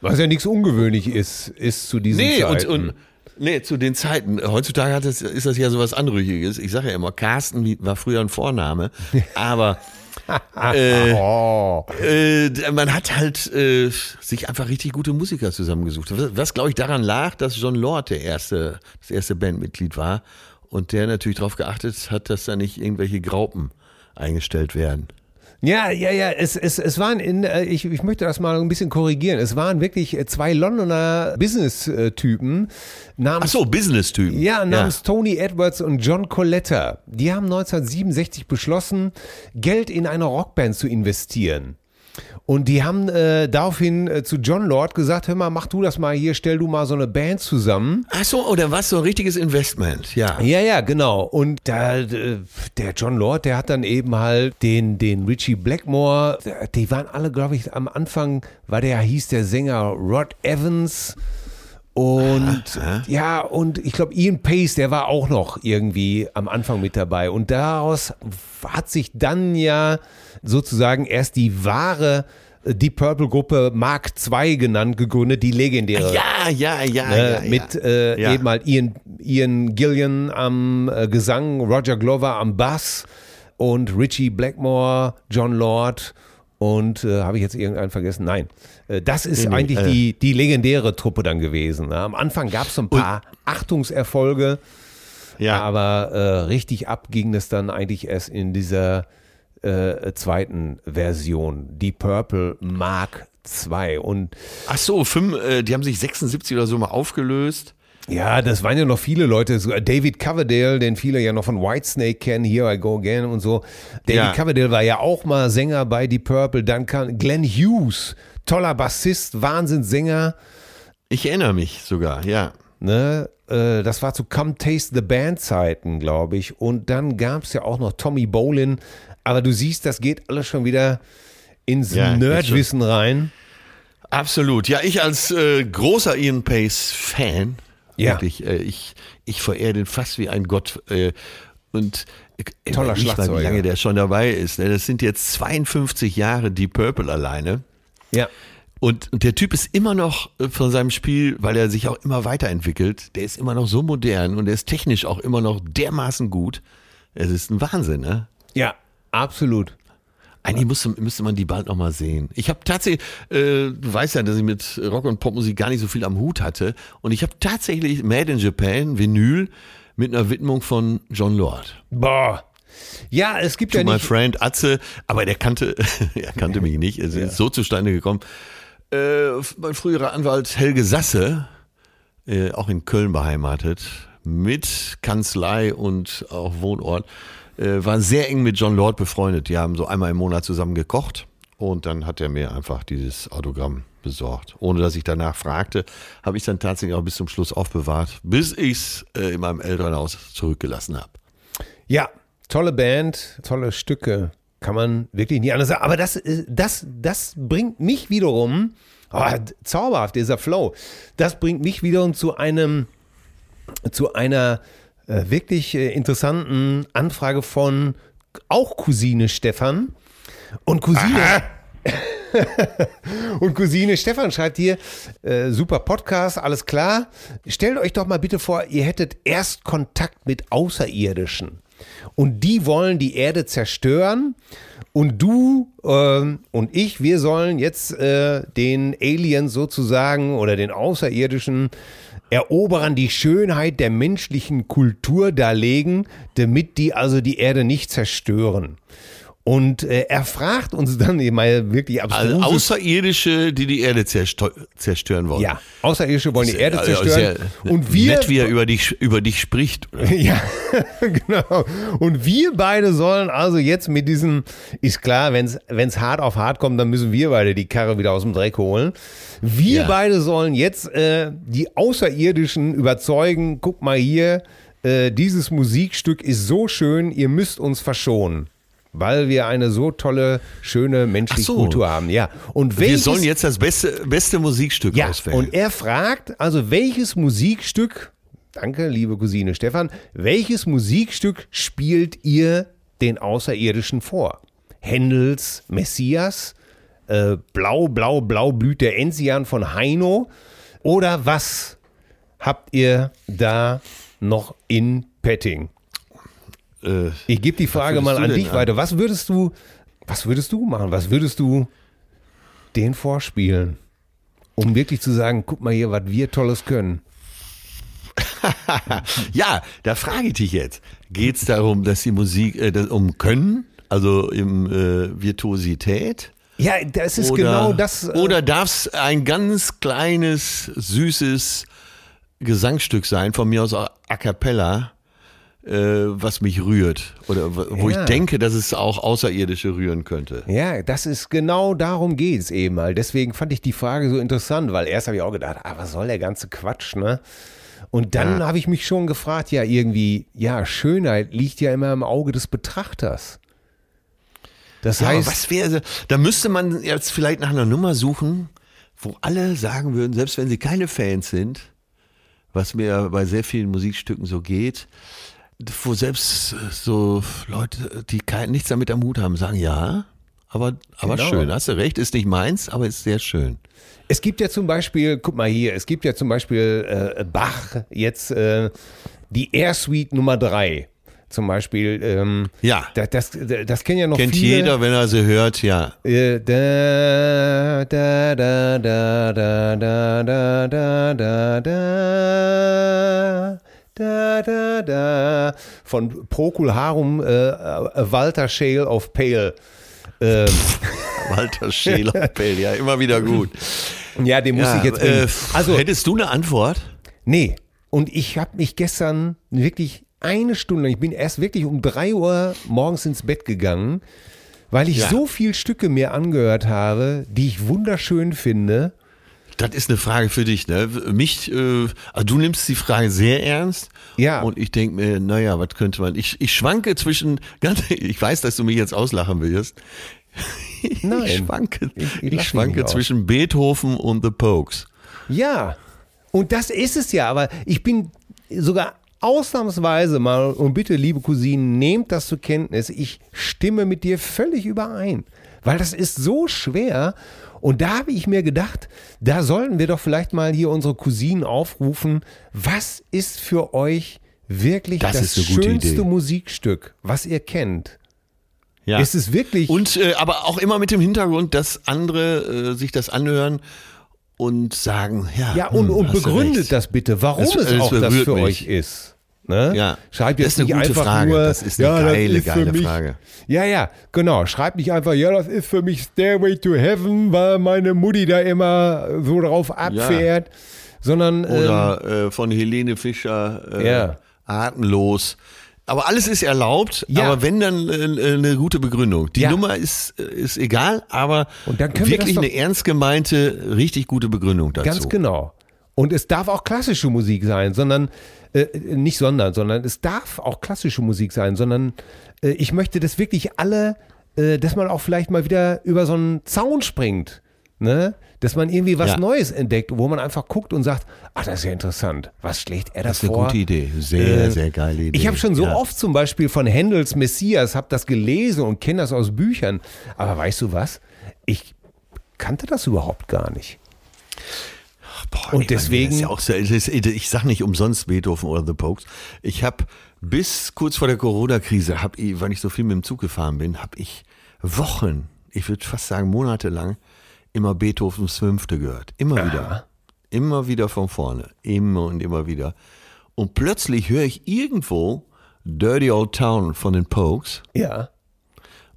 Was ja nichts ungewöhnlich ist, ist zu diesen Nee, und, Zeiten. und nee, zu den Zeiten. Heutzutage das, ist das ja sowas Anrüchiges. Ich sage ja immer, Carsten war früher ein Vorname, aber äh, oh. äh, man hat halt äh, sich einfach richtig gute Musiker zusammengesucht. Was, was glaube ich daran lag, dass John Lord der erste, das erste Bandmitglied war und der natürlich darauf geachtet hat, dass da nicht irgendwelche Graupen eingestellt werden. Ja, ja, ja, es, es, es waren in, äh, ich, ich möchte das mal ein bisschen korrigieren. Es waren wirklich äh, zwei Londoner Business-Typen Ach namens so, Business-Typen. Ja, namens Tony Edwards und John Coletta. Die haben 1967 beschlossen, Geld in eine Rockband zu investieren. Und die haben äh, daraufhin äh, zu John Lord gesagt, hör mal, mach du das mal hier, stell du mal so eine Band zusammen. Ach so, oder was so ein richtiges Investment? Ja. Ja, ja, genau. Und da, äh, der John Lord, der hat dann eben halt den, den Richie Blackmore, die waren alle, glaube ich, am Anfang, war der, hieß der Sänger Rod Evans. Und ja, und ich glaube, Ian Pace, der war auch noch irgendwie am Anfang mit dabei. Und daraus hat sich dann ja sozusagen erst die wahre äh, Deep Purple Gruppe Mark II genannt, gegründet, die legendäre. Ja, ja, ja, Äh, ja, ja. mit äh, Ja. eben halt Ian, Ian Gillian am äh, Gesang, Roger Glover am Bass und Richie Blackmore, John Lord und äh, habe ich jetzt irgendeinen vergessen? Nein. Äh, das ist Nee, nee, eigentlich äh. die, die legendäre Truppe dann gewesen. Ne? Am Anfang gab es so ein paar Achtungserfolge, ja. aber äh, richtig ab ging es dann eigentlich erst in dieser äh, zweiten Version, die Purple Mark II. Und Ach so, fünf, äh, die haben sich 76 oder so mal aufgelöst. Ja, das waren ja noch viele Leute. David Coverdale, den viele ja noch von Whitesnake kennen, Here I Go Again und so. David Ja. Coverdale war ja auch mal Sänger bei Deep Purple. Dann kam Glenn Hughes, toller Bassist, Wahnsinnssänger. Ich erinnere mich sogar, ja. Ne? Äh, Das war zu Come Taste the Band Zeiten, glaube ich. Und dann gab es ja auch noch Tommy Bolin. Aber du siehst, das geht alles schon wieder ins Ja, Nerdwissen rein. Absolut. Ja, ich als äh, großer Ian Pace-Fan, Ja. wirklich, äh, ich, ich verehre den fast wie ein Gott. Äh, und äh, Toller Schlagzeuger. wie lange der schon dabei ist. Ne? Das sind jetzt 52 Jahre Deep Purple alleine. Ja. Und, und der Typ ist immer noch äh, von seinem Spiel, weil er sich auch immer weiterentwickelt, der ist immer noch so modern und der ist technisch auch immer noch dermaßen gut. Es ist ein Wahnsinn, ne? Ja, absolut. Eigentlich müsste, müsste man die bald noch mal sehen. Ich habe tatsächlich, äh, du weißt ja, dass ich mit Rock und Popmusik gar nicht so viel am Hut hatte. Und ich habe tatsächlich Made in Japan, Vinyl, mit einer Widmung von John Lord. Boah. Ja, es gibt To ja my nicht. friend Atze, aber der kannte, er kannte mich nicht. Es ist so zustande gekommen. Äh, mein früherer Anwalt Helge Sasse, äh, auch in Köln beheimatet, mit Kanzlei und auch Wohnort, äh, war sehr eng mit John Lord befreundet. Die haben so einmal im Monat zusammen gekocht und dann hat er mir einfach dieses Autogramm besorgt. Ohne dass ich danach fragte, habe ich dann tatsächlich auch bis zum Schluss aufbewahrt, bis ich es äh, in meinem Elternhaus zurückgelassen habe. Ja, tolle Band, tolle Stücke. Kann man wirklich nie anders sagen. Aber das, äh, das, das bringt mich wiederum, oh, zauberhaft, dieser Flow, das bringt mich wiederum zu einem, zu einer äh, wirklich äh, interessanten Anfrage von auch Cousine Stefan. Und Cousine. Und Cousine Stefan schreibt hier, äh, super Podcast, alles klar. Stellt euch doch mal bitte vor, ihr hättet erst Kontakt mit Außerirdischen. Und die wollen die Erde zerstören. Und du ähm, und ich, wir sollen jetzt äh, den Aliens sozusagen oder den Außerirdischen Eroberern die Schönheit der menschlichen Kultur darlegen, damit die also die Erde nicht zerstören. Und äh, er fragt uns dann mal wirklich Also abstruse Außerirdische, die die Erde zerstö- zerstören wollen. ja, Außerirdische wollen die Erde Also zerstören. sehr und wir, Nett, wie er über dich, über dich spricht. Oder? ja, genau. Und wir beide sollen also jetzt mit diesem, ist klar, wenn es hart auf hart kommt, dann müssen wir beide die Karre wieder aus dem Dreck holen. Wir Ja. beide sollen jetzt äh, die Außerirdischen überzeugen, guck mal hier, äh, dieses Musikstück ist so schön, ihr müsst uns verschonen. Weil wir eine so tolle, schöne menschliche so. Kultur haben. Ja. Und Wir welches, sollen jetzt das beste, beste Musikstück ja, auswählen. und er fragt, also welches Musikstück, danke, liebe Cousine Stefan, welches Musikstück spielt ihr den Außerirdischen vor? Händels Messias, äh, Blau, Blau, Blau blüht der Enzian von Heino oder was habt ihr da noch in Petting? Äh, Ich gebe die Frage mal an dich an? weiter. Was würdest du, was würdest du machen? Was würdest du den vorspielen? Um wirklich zu sagen, guck mal hier, was wir Tolles können. ja, da frage ich dich jetzt. Geht es darum, dass die Musik äh, das, um Können, also im äh, Virtuosität? Ja, das ist oder, genau das. äh, Oder darf es ein ganz kleines, süßes Gesangsstück sein, von mir aus auch a cappella, was mich rührt? Oder wo Ja. ich denke, dass es auch Außerirdische rühren könnte. Ja, das ist genau darum geht es eben mal. Deswegen fand ich die Frage so interessant, weil erst habe ich auch gedacht, ah, was soll der ganze Quatsch, ne? Und dann habe ich mich schon gefragt, ja, irgendwie, ja, Schönheit liegt ja immer im Auge des Betrachters. Das Ja, heißt, was wäre, da müsste man jetzt vielleicht nach einer Nummer suchen, wo alle sagen würden, selbst wenn sie keine Fans sind, was mir bei sehr vielen Musikstücken so geht, wo selbst so Leute, die nichts damit am Hut haben, sagen, ja, aber, aber Genau. schön, hast du recht, ist nicht meins, aber ist sehr schön. Es gibt ja zum Beispiel, guck mal hier, es gibt ja zum Beispiel äh, Bach jetzt äh, die Air Suite Nummer 3. Zum Beispiel, ähm, Ja. das, das, das kennen ja noch Kennt viele. jeder, wenn er sie hört, ja. Äh, da, da, da, da, da, da, da, da, da, da, da, da, da, von Procul Harum, äh, äh, Walter Scheel of Pale. Ähm, Walter Scheler, Pell, ja, immer wieder gut. ja, den muss Ja, ich jetzt äh. Also, hättest du eine Antwort? Nee. Und ich habe mich gestern wirklich eine Stunde, ich bin erst wirklich um drei Uhr morgens ins Bett gegangen, weil ich Ja. so viel Stücke mir angehört habe, die ich wunderschön finde. Das ist eine Frage für dich, ne? Mich, äh, also du nimmst die Frage sehr ernst. Ja. Und ich denke mir, naja, was könnte man. Ich, ich schwanke zwischen, ganz, ich weiß, dass du mich jetzt auslachen willst. Nein. Ich schwanke, Ich- ich ich, schwanke nicht aus. zwischen Beethoven und The Pokes. Ja. Und das ist es ja, aber ich bin sogar ausnahmsweise mal, und bitte, liebe Cousinen, nehmt das zur Kenntnis, ich stimme mit dir völlig überein. Weil das ist so schwer. Und da habe ich mir gedacht, da sollten wir doch vielleicht mal hier unsere Cousinen aufrufen. Was ist für euch wirklich Das das, schönste Idee. Musikstück, was ihr kennt? Ja. Ist es wirklich. Und äh, aber auch immer mit dem Hintergrund, dass andere äh, sich das anhören und sagen, ja, ja, und, hm, und begründet das bitte, warum es das auch das für mich. euch ist. Ne? Ja, Schreibt das jetzt ist eine nicht gute einfach Frage. nur, Das ist eine ja, geile, ist geile mich, Frage. Ja, ja, genau. Schreibt nicht einfach, ja, das ist für mich Stairway to Heaven, weil meine Mutti da immer so drauf abfährt, sondern ähm, Oder äh, von Helene Fischer, äh, Ja. atemlos. Aber alles ist erlaubt, Ja. aber wenn dann äh, eine gute Begründung. Die Ja. Nummer ist, äh, ist egal, aber wirklich eine ernst gemeinte, richtig gute Begründung dazu. Ganz genau. Und es darf auch klassische Musik sein, sondern äh, nicht sondern, sondern es darf auch klassische Musik sein, sondern äh, ich möchte, dass wirklich alle, äh, dass man auch vielleicht mal wieder über so einen Zaun springt, ne? Dass man irgendwie was Ja. Neues entdeckt, wo man einfach guckt und sagt, ach, das ist ja interessant. Was schlägt er da Das ist eine vor? gute Idee. Sehr, Äh, sehr geile Idee. Ich habe schon so Ja. oft zum Beispiel von Händels Messias, habe das gelesen und kenne das aus Büchern. Aber weißt du was? Ich kannte das überhaupt gar nicht. Boah, Und meine, deswegen- das ist ja auch so, ist- ich sage nicht umsonst Beethoven oder The Pokes. Ich habe bis kurz vor der Corona-Krise, hab ich, weil ich so viel mit dem Zug gefahren bin, habe ich Wochen, ich würde fast sagen monatelang, immer Beethovens Fünfte gehört. Immer wieder. Immer wieder von vorne. Immer und immer wieder. Und plötzlich höre ich irgendwo Dirty Old Town von den Pokes Ja.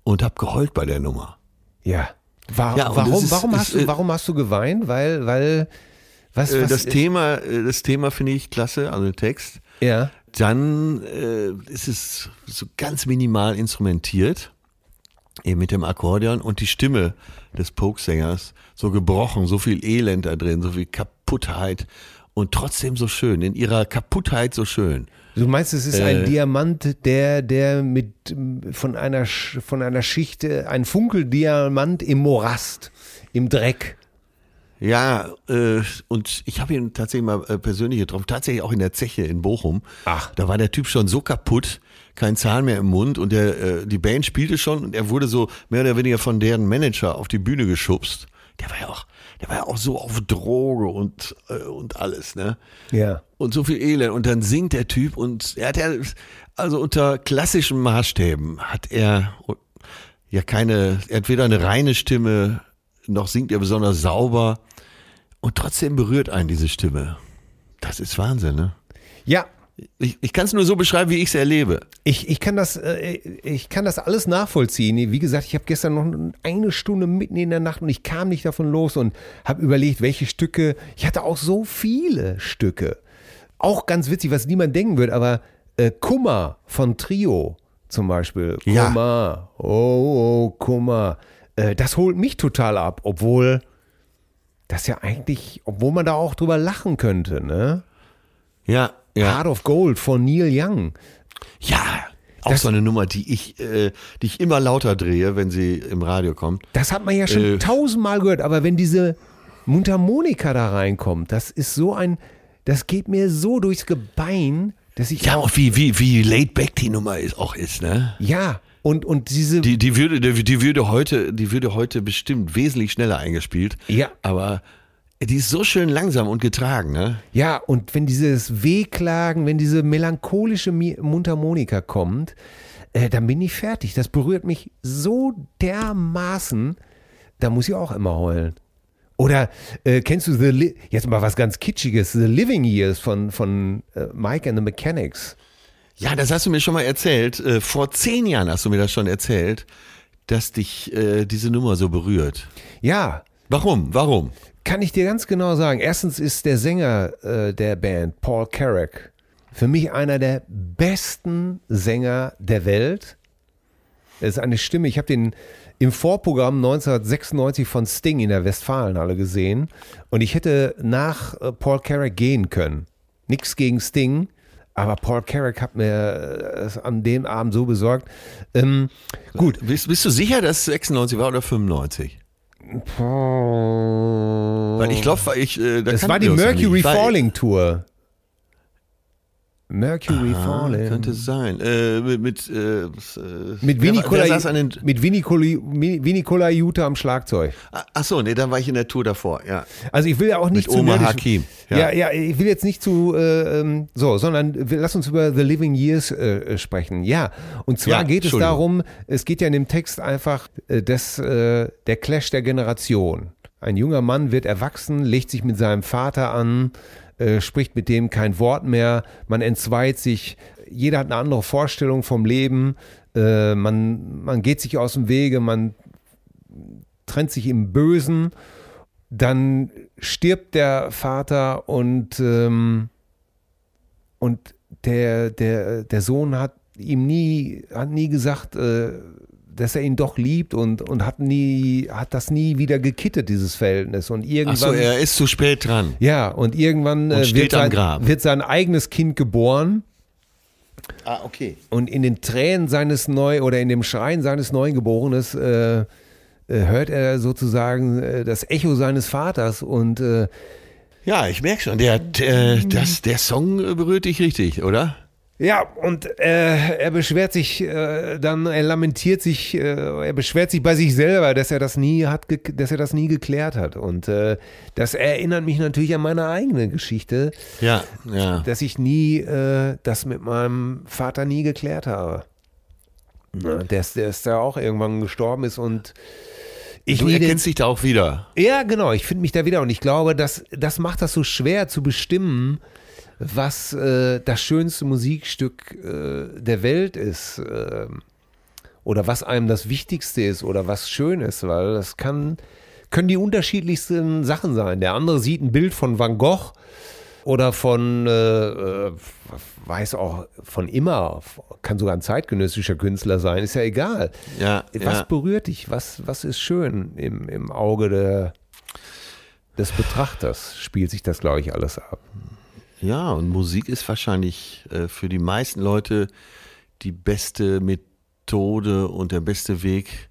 und habe geheult bei der Nummer. Ja. War, Ja, warum, ist- warum, ist, hast du, äh, warum hast du geweint? Weil, weil, was, Äh, was Das Thema, äh, das Thema finde ich klasse, also der Text. Ja. Dann äh, ist es so ganz minimal instrumentiert, eben mit dem Akkordeon und die Stimme des Pokesängers so gebrochen, so viel Elend da drin, so viel Kaputtheit und trotzdem so schön, in ihrer Kaputtheit so schön. Du meinst, es ist ein Äh, Diamant, der, der mit von einer, von einer Schicht, äh, ein Funkeldiamant im Morast, im Dreck. Ja, äh, und ich habe ihn tatsächlich mal äh, persönlich getroffen, tatsächlich auch in der Zeche in Bochum. Ach. Da war der Typ schon so kaputt, kein Zahn mehr im Mund und der, äh, die Band spielte schon und er wurde so mehr oder weniger von deren Manager auf die Bühne geschubst. Der war ja auch, der war ja auch so auf Droge und, äh, und alles, ne? Ja. Und so viel Elend. Und dann singt der Typ und er hat ja, also unter klassischen Maßstäben hat er ja keine, er hat weder eine reine Stimme, noch singt er besonders sauber. Und trotzdem berührt einen diese Stimme. Das ist Wahnsinn, ne? Ja, Ich, ich kann es nur so beschreiben, wie ich es erlebe. Ich, ich, kann das, äh, ich kann das alles nachvollziehen. Wie gesagt, ich habe gestern noch eine Stunde mitten in der Nacht und ich kam nicht davon los und habe überlegt, welche Stücke. Ich hatte auch so viele Stücke. Auch ganz witzig, was niemand denken wird, aber äh, Kummer von Trio zum Beispiel. Ja. Kummer, oh, oh Kummer. Äh, das holt mich total ab, obwohl das ja eigentlich, obwohl man da auch drüber lachen könnte, ne? Ja, ja. Heart of Gold von Neil Young. Ja, auch Das- so eine Nummer, die ich, äh, die ich immer lauter drehe, wenn sie im Radio kommt. Das hat man ja schon Äh. tausendmal gehört, aber wenn diese Mundharmonika da reinkommt, das ist so ein, das geht mir so durchs Gebein, dass ich Ja, auch, auch wie, wie, wie laid back die Nummer ist, auch ist, ne? ja, und, und diese, Die, die, würde, die, die würde heute, die würde heute bestimmt wesentlich schneller eingespielt. Ja. Aber die ist so schön langsam und getragen, ne? ja, und wenn dieses Wehklagen, wenn diese melancholische Mundharmonika kommt, äh, dann bin ich fertig. Das berührt mich so dermaßen, da muss ich auch immer heulen. Oder äh, kennst du The Li jetzt mal was ganz Kitschiges, The Living Years von, von äh, Mike and the Mechanics? Ja, das hast du mir schon mal erzählt. Äh, vor zehn Jahren hast du mir das schon erzählt, dass dich äh, diese Nummer so berührt. Ja, Warum? Warum? Kann ich dir ganz genau sagen. Erstens ist der Sänger äh, der Band, Paul Carrack, für mich einer der besten Sänger der Welt. Er ist eine Stimme, ich habe den im Vorprogramm 1996 von Sting in der Westfalenhalle gesehen und ich hätte nach äh, Paul Carrack gehen können. Nichts gegen Sting, aber Paul Carrack hat mir äh, es an dem Abend so besorgt. Ähm, gut, Bist, bist du sicher, dass es 96 war oder 95? Weil ich glaube, ich. Äh, da es kannten war die Mercury Falling Tour. Mercury Ah, Falling. könnte es sein. Äh, mit mit, äh, äh, Mit Vinny saß an den, Vinicola Jute am Schlagzeug. Achso, nee, dann war ich in der Tour davor, ja. Also ich will ja auch nicht Mit zu nerdig- Hakim, Ja. ja. ja, ich will jetzt nicht zu äh, ähm, so, sondern lass uns über The Living Years äh, sprechen. Ja, und zwar Ja, geht es darum, es geht ja in dem Text einfach äh, das, äh, der Clash der Generation. Ein junger Mann wird erwachsen, legt sich mit seinem Vater an, äh, spricht mit dem kein Wort mehr, man entzweit sich, jeder hat eine andere Vorstellung vom Leben, äh, man, man geht sich aus dem Wege, man trennt sich im Bösen, dann stirbt der Vater und, ähm, und der, der, der Sohn hat ihm nie, hat nie gesagt, äh, dass er ihn doch liebt und, und hat nie, hat das nie wieder gekittet, dieses Verhältnis. Und irgendwann. Achso, er ist zu spät dran. ja, und irgendwann äh, steht wird, am sein, Grab. wird sein eigenes Kind geboren. Ah, okay. Und in den Tränen seines Neu- oder in dem Schreien seines Neugeborenes äh, äh, hört er sozusagen äh, das Echo seines Vaters und äh, Ja, ich merke schon, der, äh, das, der Song äh, berührt dich richtig, oder? Ja, und äh, er beschwert sich äh, dann, er lamentiert sich, äh, er beschwert sich bei sich selber, dass er das nie hat, dass er das nie geklärt hat. Und äh, das erinnert mich natürlich an meine eigene Geschichte, Ja, ja. dass ich nie äh, das mit meinem Vater nie geklärt habe. Ja, der, ist- der ist ja auch irgendwann gestorben ist und ich Du den, erkennst dich da auch wieder. Ja, genau, ich finde mich da wieder und ich glaube, das, das macht das so schwer zu bestimmen, was äh, das schönste Musikstück äh, der Welt ist. ähm, oder was einem das Wichtigste ist oder was schön ist, weil das kann, können die unterschiedlichsten Sachen sein. Der andere sieht ein Bild von Van Gogh oder von, äh, äh, weiß auch, von immer, kann sogar ein zeitgenössischer Künstler sein, ist ja egal. Ja, Was ja. berührt dich? Was, was ist schön im, im Auge der, des Betrachters? Spielt sich das, glaube ich, alles ab. Ja, und Musik ist wahrscheinlich äh, für die meisten Leute die beste Methode und der beste Weg,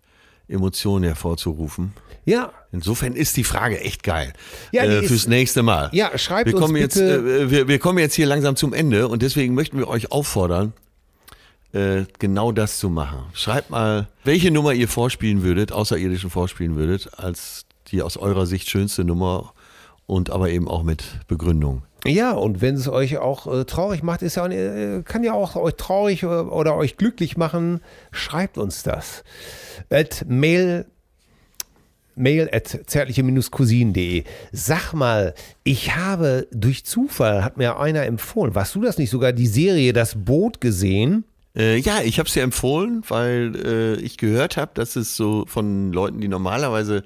Emotionen hervorzurufen. Ja, Insofern ist die Frage echt geil. Ja, äh, ist- fürs nächste Mal. Ja, schreibt wir uns kommen jetzt, bitte- äh, wir, wir kommen jetzt hier langsam zum Ende und deswegen möchten wir euch auffordern, äh, genau das zu machen. Schreibt mal, welche Nummer ihr vorspielen würdet, außerirdischen vorspielen würdet, als die aus eurer Sicht schönste Nummer und aber eben auch mit Begründung. Ja, und wenn es euch auch äh, traurig macht, ist ja, äh, kann ja auch euch traurig äh, oder euch glücklich machen, schreibt uns das. At mail mail at zärtliche-cousinen.de. Sag mal, ich habe durch Zufall, hat mir einer empfohlen, warst du das nicht sogar, die Serie Das Boot gesehen? Äh, ja, ich habe es dir empfohlen, weil äh, ich gehört habe, dass es so von Leuten, die normalerweise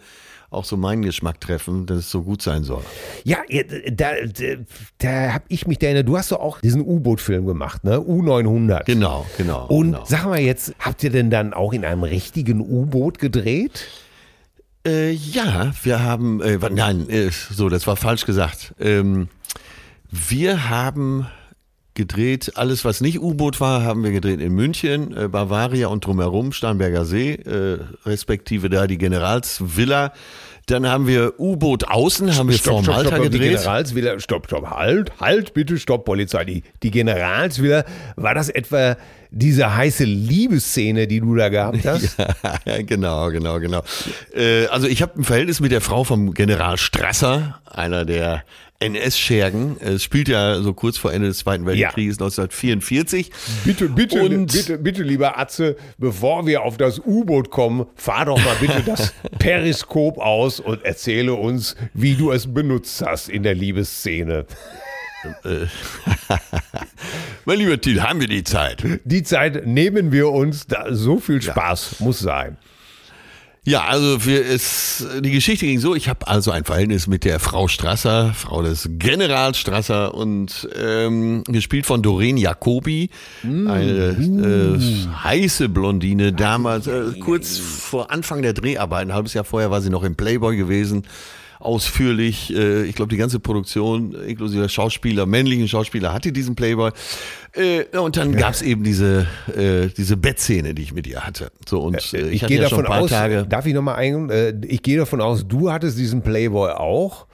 auch so meinen Geschmack treffen, dass es so gut sein soll. Ja, da, da, da habe ich mich da erinnert, du hast doch auch diesen U-Boot-Film gemacht, ne? U900. Genau, genau. Und genau. sag mal jetzt, habt ihr denn dann auch in einem richtigen U-Boot gedreht? Äh, ja, wir haben, äh, nein, äh, so, das war falsch gesagt. Ähm, wir haben gedreht, alles was nicht U-Boot war, haben wir gedreht in München, äh, Bavaria und drumherum, Starnberger See, äh, respektive da die Generalsvilla. Dann haben wir U-Boot außen, haben wir vor Malta die gedreht. Generalsvilla, stopp, stopp, halt, halt, bitte, stopp, Polizei. Die, die Generalsvilla, war das etwa diese heiße Liebesszene, die du da gehabt hast? Ja, genau, genau, genau. Äh, also ich habe ein Verhältnis mit der Frau vom General Strasser, einer der NS-Schergen. Es spielt ja so kurz vor Ende des Zweiten Weltkrieges 1944. Bitte, bitte, Und- bitte, bitte, lieber Atze, bevor wir auf das U-Boot kommen, fahr doch mal bitte das Periskop aus und erzähle uns, wie du es benutzt hast in der Liebesszene. Mein lieber Till, haben wir die Zeit? Die Zeit nehmen wir uns, da, so viel Spaß muss sein. Ja, also wir, es, die Geschichte ging so, ich habe also ein Verhältnis mit der Frau Strasser, Frau des Generals Strasser und ähm, gespielt von Doreen Jacobi, eine äh, heiße Blondine, damals äh, kurz vor Anfang der Dreharbeiten, ein halbes Jahr vorher war sie noch im Playboy gewesen, ausführlich, äh, ich glaube die ganze Produktion inklusive Schauspieler, männlichen Schauspieler hatte diesen Playboy äh, und dann gab's eben diese, äh, diese Bettszene, die ich mit ihr hatte. So und ich, Ich, gehe ja davon aus, Tage. darf ich nochmal ein, ich gehe davon aus, du hattest diesen Playboy auch.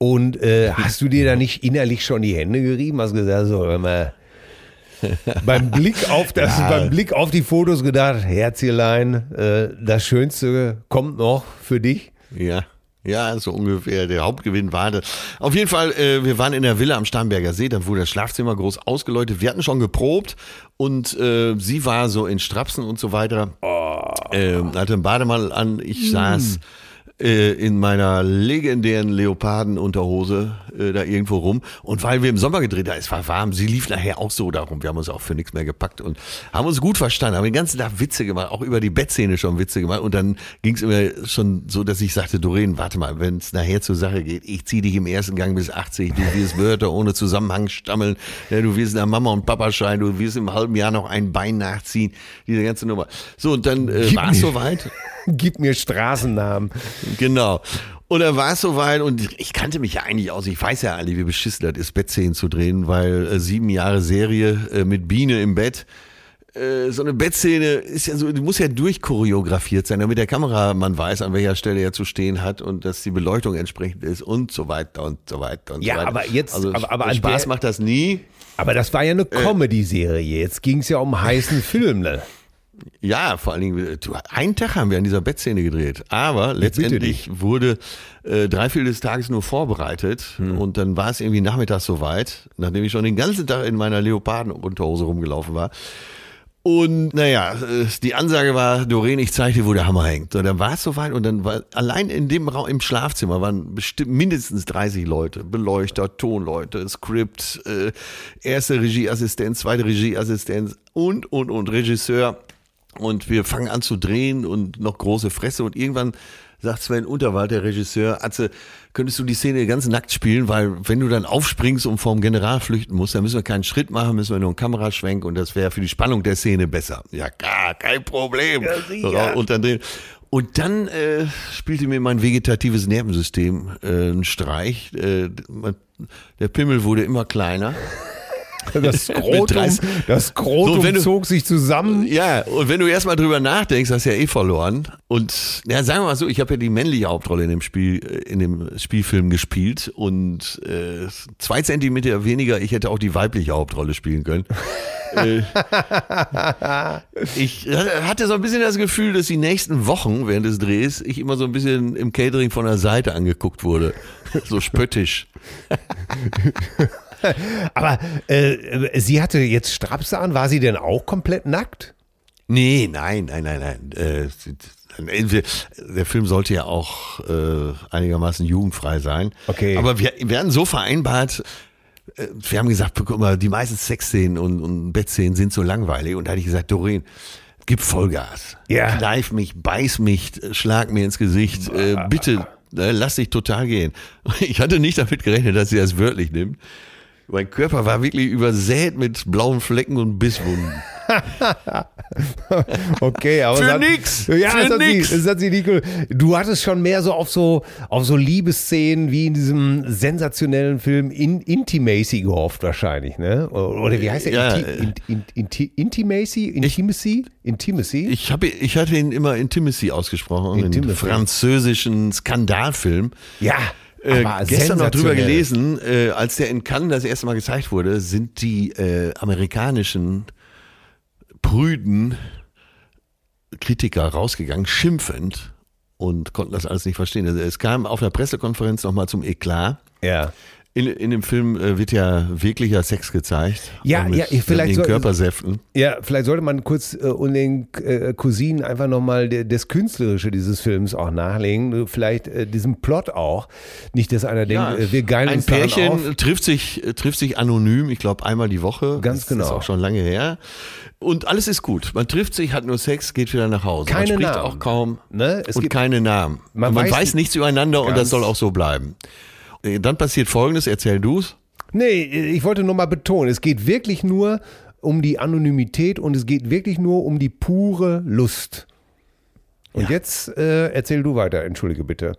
Und hast du dir da nicht innerlich schon die Hände gerieben? Hast gesagt, so, hör mal, beim Blick auf das, Ja. beim Blick auf die Fotos gedacht, Herzchen, äh, das Schönste kommt noch für dich. Ja. Ja, so ungefähr. Der Hauptgewinn war das. Auf jeden Fall, äh, wir waren in der Villa am Starnberger See, dann wurde das Schlafzimmer groß ausgeleuchtet. Wir hatten schon geprobt und äh, sie war so in Strapsen und so weiter. Äh, hatte einen Bademantel an. Ich saß äh, in meiner legendären Leopardenunterhose äh, da irgendwo rum. Und weil wir im Sommer gedreht haben, es war warm, sie lief nachher auch so darum. Wir haben uns auch für nichts mehr gepackt und haben uns gut verstanden, haben den ganzen Tag Witze gemacht, auch über die Bettszene schon Witze gemacht. Und dann ging es immer schon so, dass ich sagte, Doreen, warte mal, wenn es nachher zur Sache geht, ich zieh dich im ersten Gang bis 80, du wirst Wörter ohne Zusammenhang stammeln, ja, du wirst nach Mama und Papa schreien, du wirst im halben Jahr noch ein Bein nachziehen, diese ganze Nummer. So, und dann äh, war es soweit. Gib mir Straßennamen. Genau. Und dann war es soweit und ich kannte mich ja eigentlich aus. Ich weiß ja eigentlich, wie beschissen das ist, Bettszenen zu drehen, weil äh, sieben Jahre Serie äh, mit Biene im Bett. Äh, so eine Bettszene ist ja so, die muss ja durchchoreografiert sein, damit der Kameramann weiß, an welcher Stelle er zu stehen hat und dass die Beleuchtung entsprechend ist und so weiter und so weiter und Ja, so weiter. aber jetzt- also aber- aber Spaß der- macht das nie. Aber das war ja eine Äh. Comedy-Serie. Jetzt ging es ja um heißen Film. Ne? Ja, vor allen Dingen, du, einen Tag haben wir an dieser Bettszene gedreht, aber letztendlich wurde äh, drei Viertel des Tages nur vorbereitet Hm. und dann war es irgendwie nachmittags soweit, nachdem ich schon den ganzen Tag in meiner Leopardenunterhose rumgelaufen war. Und naja, äh, die Ansage war, Doreen, ich zeige dir, wo der Hammer hängt. Und dann war es soweit und dann war allein in dem Raum, im Schlafzimmer waren bestimmt mindestens 30 Leute. Beleuchter, Tonleute, Skript, äh, erste Regieassistenz, zweite Regieassistenz und, und, und Regisseur. Und wir fangen an zu drehen und noch große Fresse und irgendwann sagt Sven Unterwald, der Regisseur, Atze, könntest du die Szene ganz nackt spielen, weil wenn du dann aufspringst und vorm General flüchten musst, dann müssen wir keinen Schritt machen, müssen wir nur einen Kameraschwenk und das wäre für die Spannung der Szene besser. Ja, gar kein Problem. sicher. und dann drehen. Und dann äh, spielte mir mein vegetatives Nervensystem äh, einen Streich. Äh, der Pimmel wurde immer kleiner. Das Skrotum, 30. das Skrotum So, wenn du- zog sich zusammen. Ja, und wenn du erstmal drüber nachdenkst, hast du ja eh verloren. Und ja, sagen wir mal so, ich habe ja die männliche Hauptrolle in dem Spiel, äh, in dem Spielfilm gespielt und äh, zwei Zentimeter weniger, ich hätte auch die weibliche Hauptrolle spielen können. äh, ich hatte so ein bisschen das Gefühl, dass die nächsten Wochen während des Drehs ich immer so ein bisschen im Catering von der Seite angeguckt wurde. So spöttisch. Aber äh, sie hatte jetzt Strapse an. War sie denn auch komplett nackt? Nee, nein, nein, nein, nein. Äh, entweder- der Film sollte ja auch äh, einigermaßen jugendfrei sein. Okay. Aber wir, wir hatten so vereinbart, äh, wir haben gesagt, guck mal, die meisten Sexszenen und, und Bettszenen sind so langweilig. Und da hatte ich gesagt, Doreen, gib Vollgas. Ja. Kneif mich, beiß mich, schlag mir ins Gesicht. Äh, bitte, äh, lass dich total gehen. Ich hatte nicht damit gerechnet, dass sie das wörtlich nimmt. Mein Körper war wirklich übersät mit blauen Flecken und Bisswunden. Okay, aber Für hat, nix, Ja, für es hat, sie, nix. es hat sie nicht ge- Du hattest schon mehr so auf so auf so Liebesszenen wie in diesem sensationellen Film in, Intimacy gehofft wahrscheinlich, ne? Oder wie heißt der? Ja, Inti, in, in, Inti, Intimacy? Intimacy? Intimacy? Ich, habe, ich hatte ihn immer Intimacy ausgesprochen, Intimacy. französischen Skandalfilm. ja. Äh, gestern noch drüber gelesen, äh, als der in Cannes das erste Mal gezeigt wurde, sind die äh, amerikanischen prüden Kritiker rausgegangen, schimpfend und konnten das alles nicht verstehen. Also es kam auf einer Pressekonferenz nochmal zum Eklat. Ja. In, in dem Film äh, wird ja wirklicher Sex gezeigt. Ja, mit ja, vielleicht den Körpersäften. Ja, vielleicht sollte man kurz äh, und den äh, Cousinen einfach nochmal das Künstlerische dieses Films auch nachlegen. Vielleicht äh, diesem Plot auch. Nicht, dass einer denkt, äh, wir geilen ein uns Pärchen auf. trifft sich äh, trifft sich anonym, ich glaube einmal die Woche. Ganz das genau. Ist auch schon lange her. Und alles ist gut. Man trifft sich, hat nur Sex, geht wieder nach Hause. Keine Man spricht Namen. auch kaum Ne? Es und gibt- keine Namen. Man Man, weiß weiß, nicht- nichts übereinander und das soll auch so bleiben. Äh, Dann passiert Folgendes. Erzähl du's. Nee, ich wollte nur mal betonen, es geht wirklich nur um die Anonymität und es geht wirklich nur um die pure Lust. Und jetzt äh, erzähl du weiter, entschuldige bitte.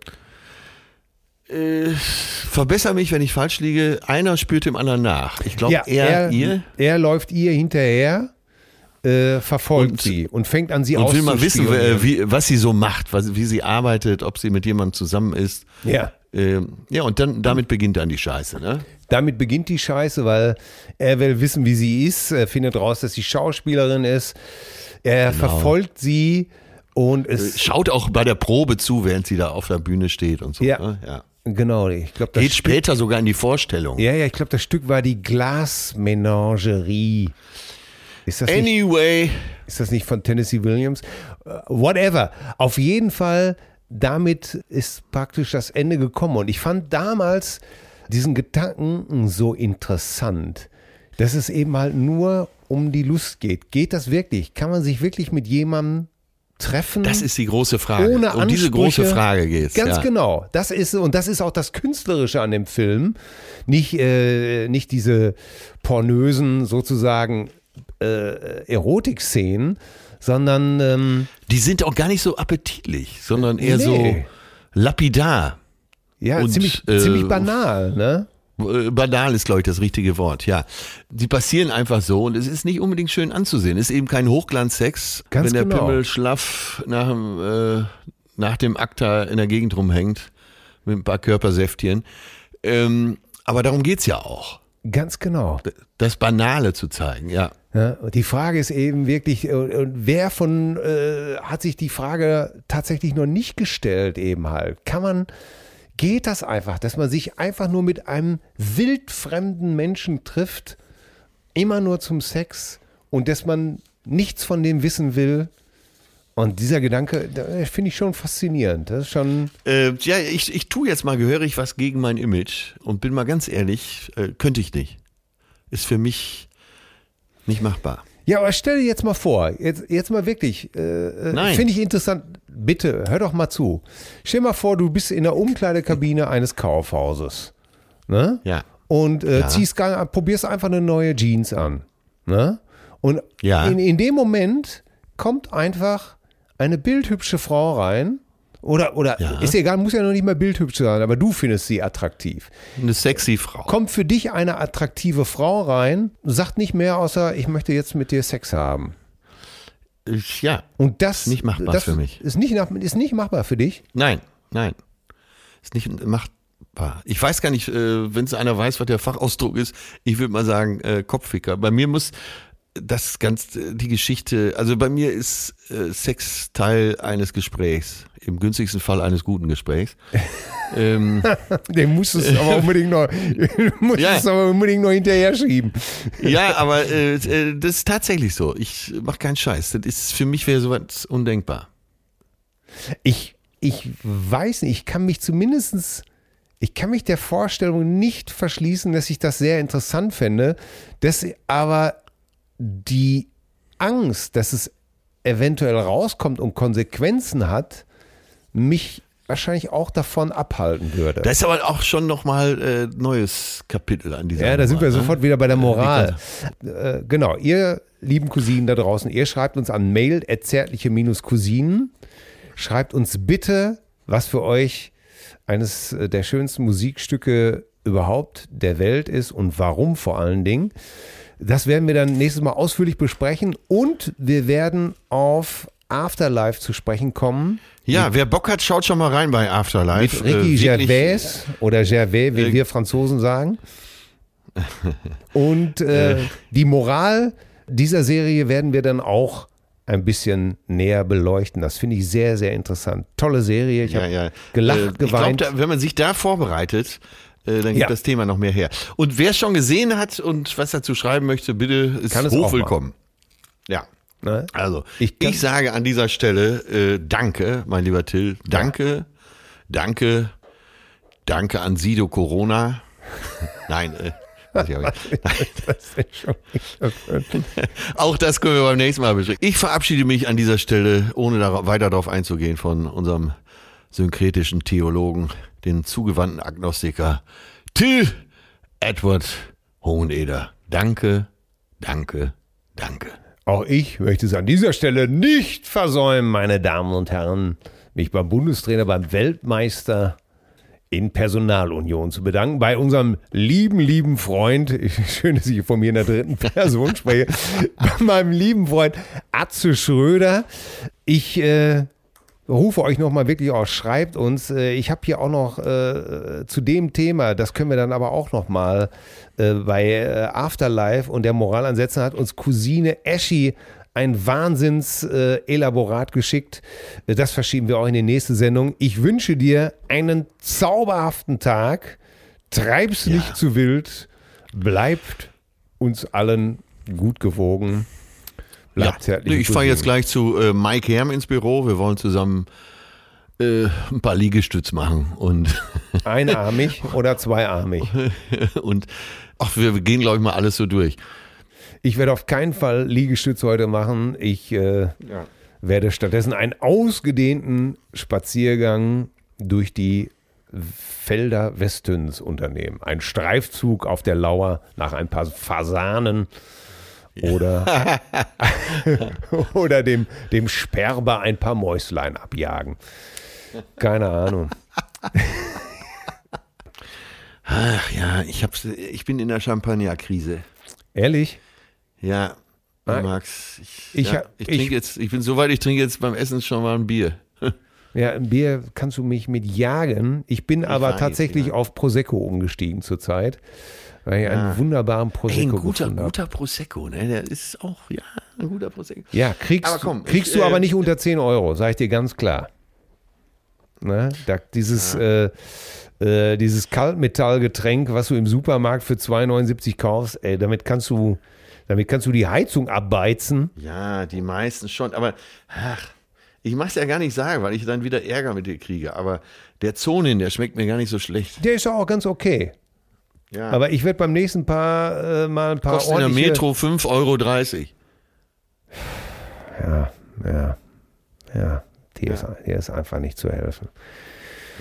Verbesser mich, wenn ich falsch liege. Einer spürt dem anderen nach. Ich glaube, er, er, ihr. er läuft ihr hinterher, äh, verfolgt Und- sie und fängt an sie Und will mal wissen, äh, wie, was sie so macht, was, wie sie arbeitet, ob sie mit jemandem zusammen ist. Ja. Ähm, ja, und dann damit beginnt dann die Scheiße, ne? Damit beginnt die Scheiße, weil er will wissen, wie sie ist. Er findet raus, dass sie Schauspielerin ist. Er Genau. verfolgt sie und es. Schaut auch bei der Probe zu, während sie da auf der Bühne steht und so. Ja. Ne? ja. Genau, ich glaube, das Geht Stück, später sogar in die Vorstellung. ja, ja, ich glaube, das Stück war die Glasmenagerie. Ist das, nicht, Anyway, ist das nicht von Tennessee Williams? Äh, Whatever. Auf jeden Fall, damit ist praktisch das Ende gekommen. Und ich fand damals diesen Gedanken so interessant, dass es eben halt nur um die Lust geht. Geht das wirklich? Kann man sich wirklich mit jemandem treffen? das ist die große Frage. ohne um diese große. Frage geht's. Ganz ja. genau. Das ist und das ist auch das Künstlerische an dem Film. Nicht, äh, nicht diese pornösen sozusagen äh, Erotik-Szenen, sondern ähm, Die sind auch gar nicht so appetitlich, sondern eher Nee. so lapidar. ja, Und, ziemlich, äh, ziemlich banal, ne? Äh, Banal ist, glaube ich, das richtige Wort, ja. Die passieren einfach so und es ist nicht unbedingt schön anzusehen. Es ist eben kein Hochglanzsex, Ganz wenn der genau. Pimmel schlaff nach dem, äh, nach dem Akt da in der Gegend rumhängt mit ein paar Körpersäftchen. Ähm, aber darum geht's ja auch, Ganz genau. das Banale zu zeigen, ja. Ja, die Frage ist eben wirklich, äh, wer von äh, hat sich die Frage tatsächlich noch nicht gestellt, eben halt? Kann man, geht das einfach, dass man sich einfach nur mit einem wildfremden Menschen trifft, immer nur zum Sex und dass man nichts von dem wissen will? Und dieser Gedanke, da finde ich schon faszinierend. Das ist schon, Äh, ja, ich, ich tue jetzt mal gehörig was gegen mein Image und bin mal ganz ehrlich, äh, könnte ich nicht. Ist für mich nicht machbar. Ja, aber stell dir jetzt mal vor, jetzt, jetzt mal wirklich, äh, äh, Nein. finde ich interessant, bitte, hör doch mal zu. Stell mal vor, du bist in der Umkleidekabine eines Kaufhauses, ne? Ja. Und äh, Ja. ziehst gar, probierst einfach eine neue Jeans an, ne? Und Ja. in, in dem Moment kommt einfach eine bildhübsche Frau rein, oder, oder Ja. ist egal, muss ja noch nicht mal bildhübsch sein, aber du findest sie attraktiv. Eine sexy Frau. Kommt für dich eine attraktive Frau rein, sagt nicht mehr außer, ich möchte jetzt mit dir Sex haben. Ja, Und das Nicht machbar das für mich. Ist nicht, nach- ist nicht machbar für dich. nein, nein. Ist nicht machbar. Ich weiß gar nicht, äh, wenn es einer weiß, was der Fachausdruck ist, ich würde mal sagen, äh, Kopfficker. Bei mir muss das ganz, die Geschichte, also bei mir ist äh, Sex Teil eines Gesprächs. Im günstigsten Fall eines guten Gesprächs. ähm, Den musst du aber unbedingt noch, musst Ja. es aber unbedingt noch hinterher schieben. ja, aber äh, äh, das ist tatsächlich so. Ich mache keinen Scheiß. Das ist für mich wäre sowas undenkbar. Ich, ich weiß nicht, ich kann mich zumindestens ich kann mich der Vorstellung nicht verschließen, dass ich das sehr interessant fände, dass aber die Angst, dass es eventuell rauskommt und Konsequenzen hat, mich wahrscheinlich auch davon abhalten würde. Das ist aber auch schon nochmal äh, neues Kapitel an dieser Ja, da sind wir ne? sofort wieder bei der Moral. Äh, genau, ihr lieben Cousinen da draußen, ihr schreibt uns an mail zärtliche-cousinen. Schreibt uns bitte, was für euch eines äh, der schönsten Musikstücke überhaupt der Welt ist und warum vor allen Dingen. Das werden wir dann nächstes Mal ausführlich besprechen und wir werden auf Afterlife zu sprechen kommen. Ja, wer Bock hat, schaut schon mal rein bei Afterlife. Mit Ricky Äh, Gervais oder Gervais, wie äh, wir Franzosen sagen. Und äh, die Moral dieser Serie werden wir dann auch ein bisschen näher beleuchten. Das finde ich sehr, sehr interessant. Tolle Serie. Ich habe ja. gelacht, Äh, ich geweint. glaube, wenn man sich da vorbereitet, äh, dann gibt Ja. das Thema noch mehr her. Und wer es schon gesehen hat und was dazu schreiben möchte, bitte ist Kann es auch hochwillkommen. Ja. ne? Also, Ich ich, sage an dieser Stelle äh, Danke, mein lieber Till. Danke, danke, danke an Sido Corona. Nein, äh. Das. Auch das können wir beim nächsten Mal besprechen. Ich verabschiede mich an dieser Stelle, ohne darauf, weiter darauf einzugehen, von unserem synkretischen Theologen, den zugewandten Agnostiker Till Edward Hoheneder. Danke, danke, danke. Auch ich möchte es an dieser Stelle nicht versäumen, meine Damen und Herren, mich beim Bundestrainer, beim Weltmeister in Personalunion zu bedanken. Bei unserem lieben, lieben Freund, schön, dass ich von mir in der dritten Person spreche, bei meinem lieben Freund Atze Schröder. Ich äh, rufe euch nochmal wirklich aus, schreibt uns. Äh, ich habe hier auch noch äh, zu dem Thema, das können wir dann aber auch nochmal äh, bei äh, Afterlife und der Moralansätzen hat uns Cousine Eschi ein Wahnsinns-Elaborat geschickt. Äh, das verschieben wir auch in die nächste Sendung. Ich wünsche dir einen zauberhaften Tag. Treib's Ja. nicht zu wild. Bleibt uns allen gut gewogen. Bleibt zärtlich. ich fahre jetzt gleich zu äh, Mike Herm ins Büro. Wir wollen zusammen äh, ein paar Liegestütz machen und, Einarmig oder zweiarmig. und ach, wir gehen, glaube ich, mal alles so durch. Ich werde auf keinen Fall Liegestütz heute machen. Ich äh, werde stattdessen einen ausgedehnten Spaziergang durch die Felder Westens unternehmen. Ein Streifzug auf der Lauer nach ein paar Fasanen oder, oder dem, dem Sperber ein paar Mäuslein abjagen. Keine Ahnung. Ach ja, ich, hab's, ich bin in der Champagnerkrise. Ehrlich? Ja, Nein. Max, ich, Ich ja, ich ich- trinke jetzt, ich bin so weit, ich trinke jetzt beim Essen schon mal ein Bier. Ja, ein Bier kannst du mich mit jagen. Ich bin aber weiß, tatsächlich ja. auf Prosecco umgestiegen zurzeit, weil ich einen wunderbaren Ey, Prosecco ein guter, gefunden guter Prosecco, ne? Der ist auch, ja, ein guter Prosecco. Ja, kriegst, Aber komm, kriegst ich, du äh, aber nicht unter 10 Euro, sage ich dir ganz klar. Ne? Da, dieses, äh, äh, dieses Kaltmetallgetränk, was du im Supermarkt für 2,79 kaufst, ey, damit kannst du, damit kannst du die Heizung abbeizen. Ja, die meisten schon, aber ach, ich mach's ja gar nicht sagen, weil ich dann wieder Ärger mit dir kriege. Aber der Zonin, der schmeckt mir gar nicht so schlecht. Der ist auch ganz okay. Ja. Aber ich werde beim nächsten Paar äh, mal ein paar Kostet in der. Metro 5,30 Euro. Ja, ja, ja. Dir, Ist, dir ist einfach nicht zu helfen.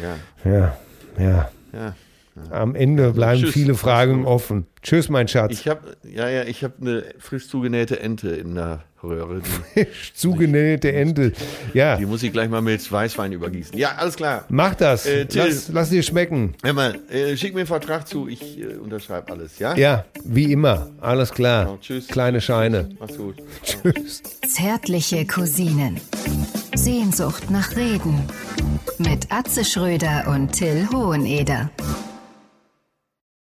Ja, Ja, ja. ja. Am Ende bleiben Tschüss. viele Fragen offen. Tschüss, mein Schatz. Ich habe, ja, ja, ich habe eine frisch zugenähte Ente in der Röhre. Die, Zugenähte Ente. Ja, die muss ich gleich mal mit Weißwein übergießen. Ja, alles klar. mach das. Äh, Till. lass, lass dir schmecken. Hör mal, äh, schick mir einen Vertrag zu, ich äh, unterschreibe alles, ja? Ja, wie immer. Alles klar. Genau, tschüss. Kleine Scheine. Mach's gut. Tschüss. Zärtliche Cousinen. Sehnsucht nach Reden. Mit Atze Schröder und Till Hoheneder.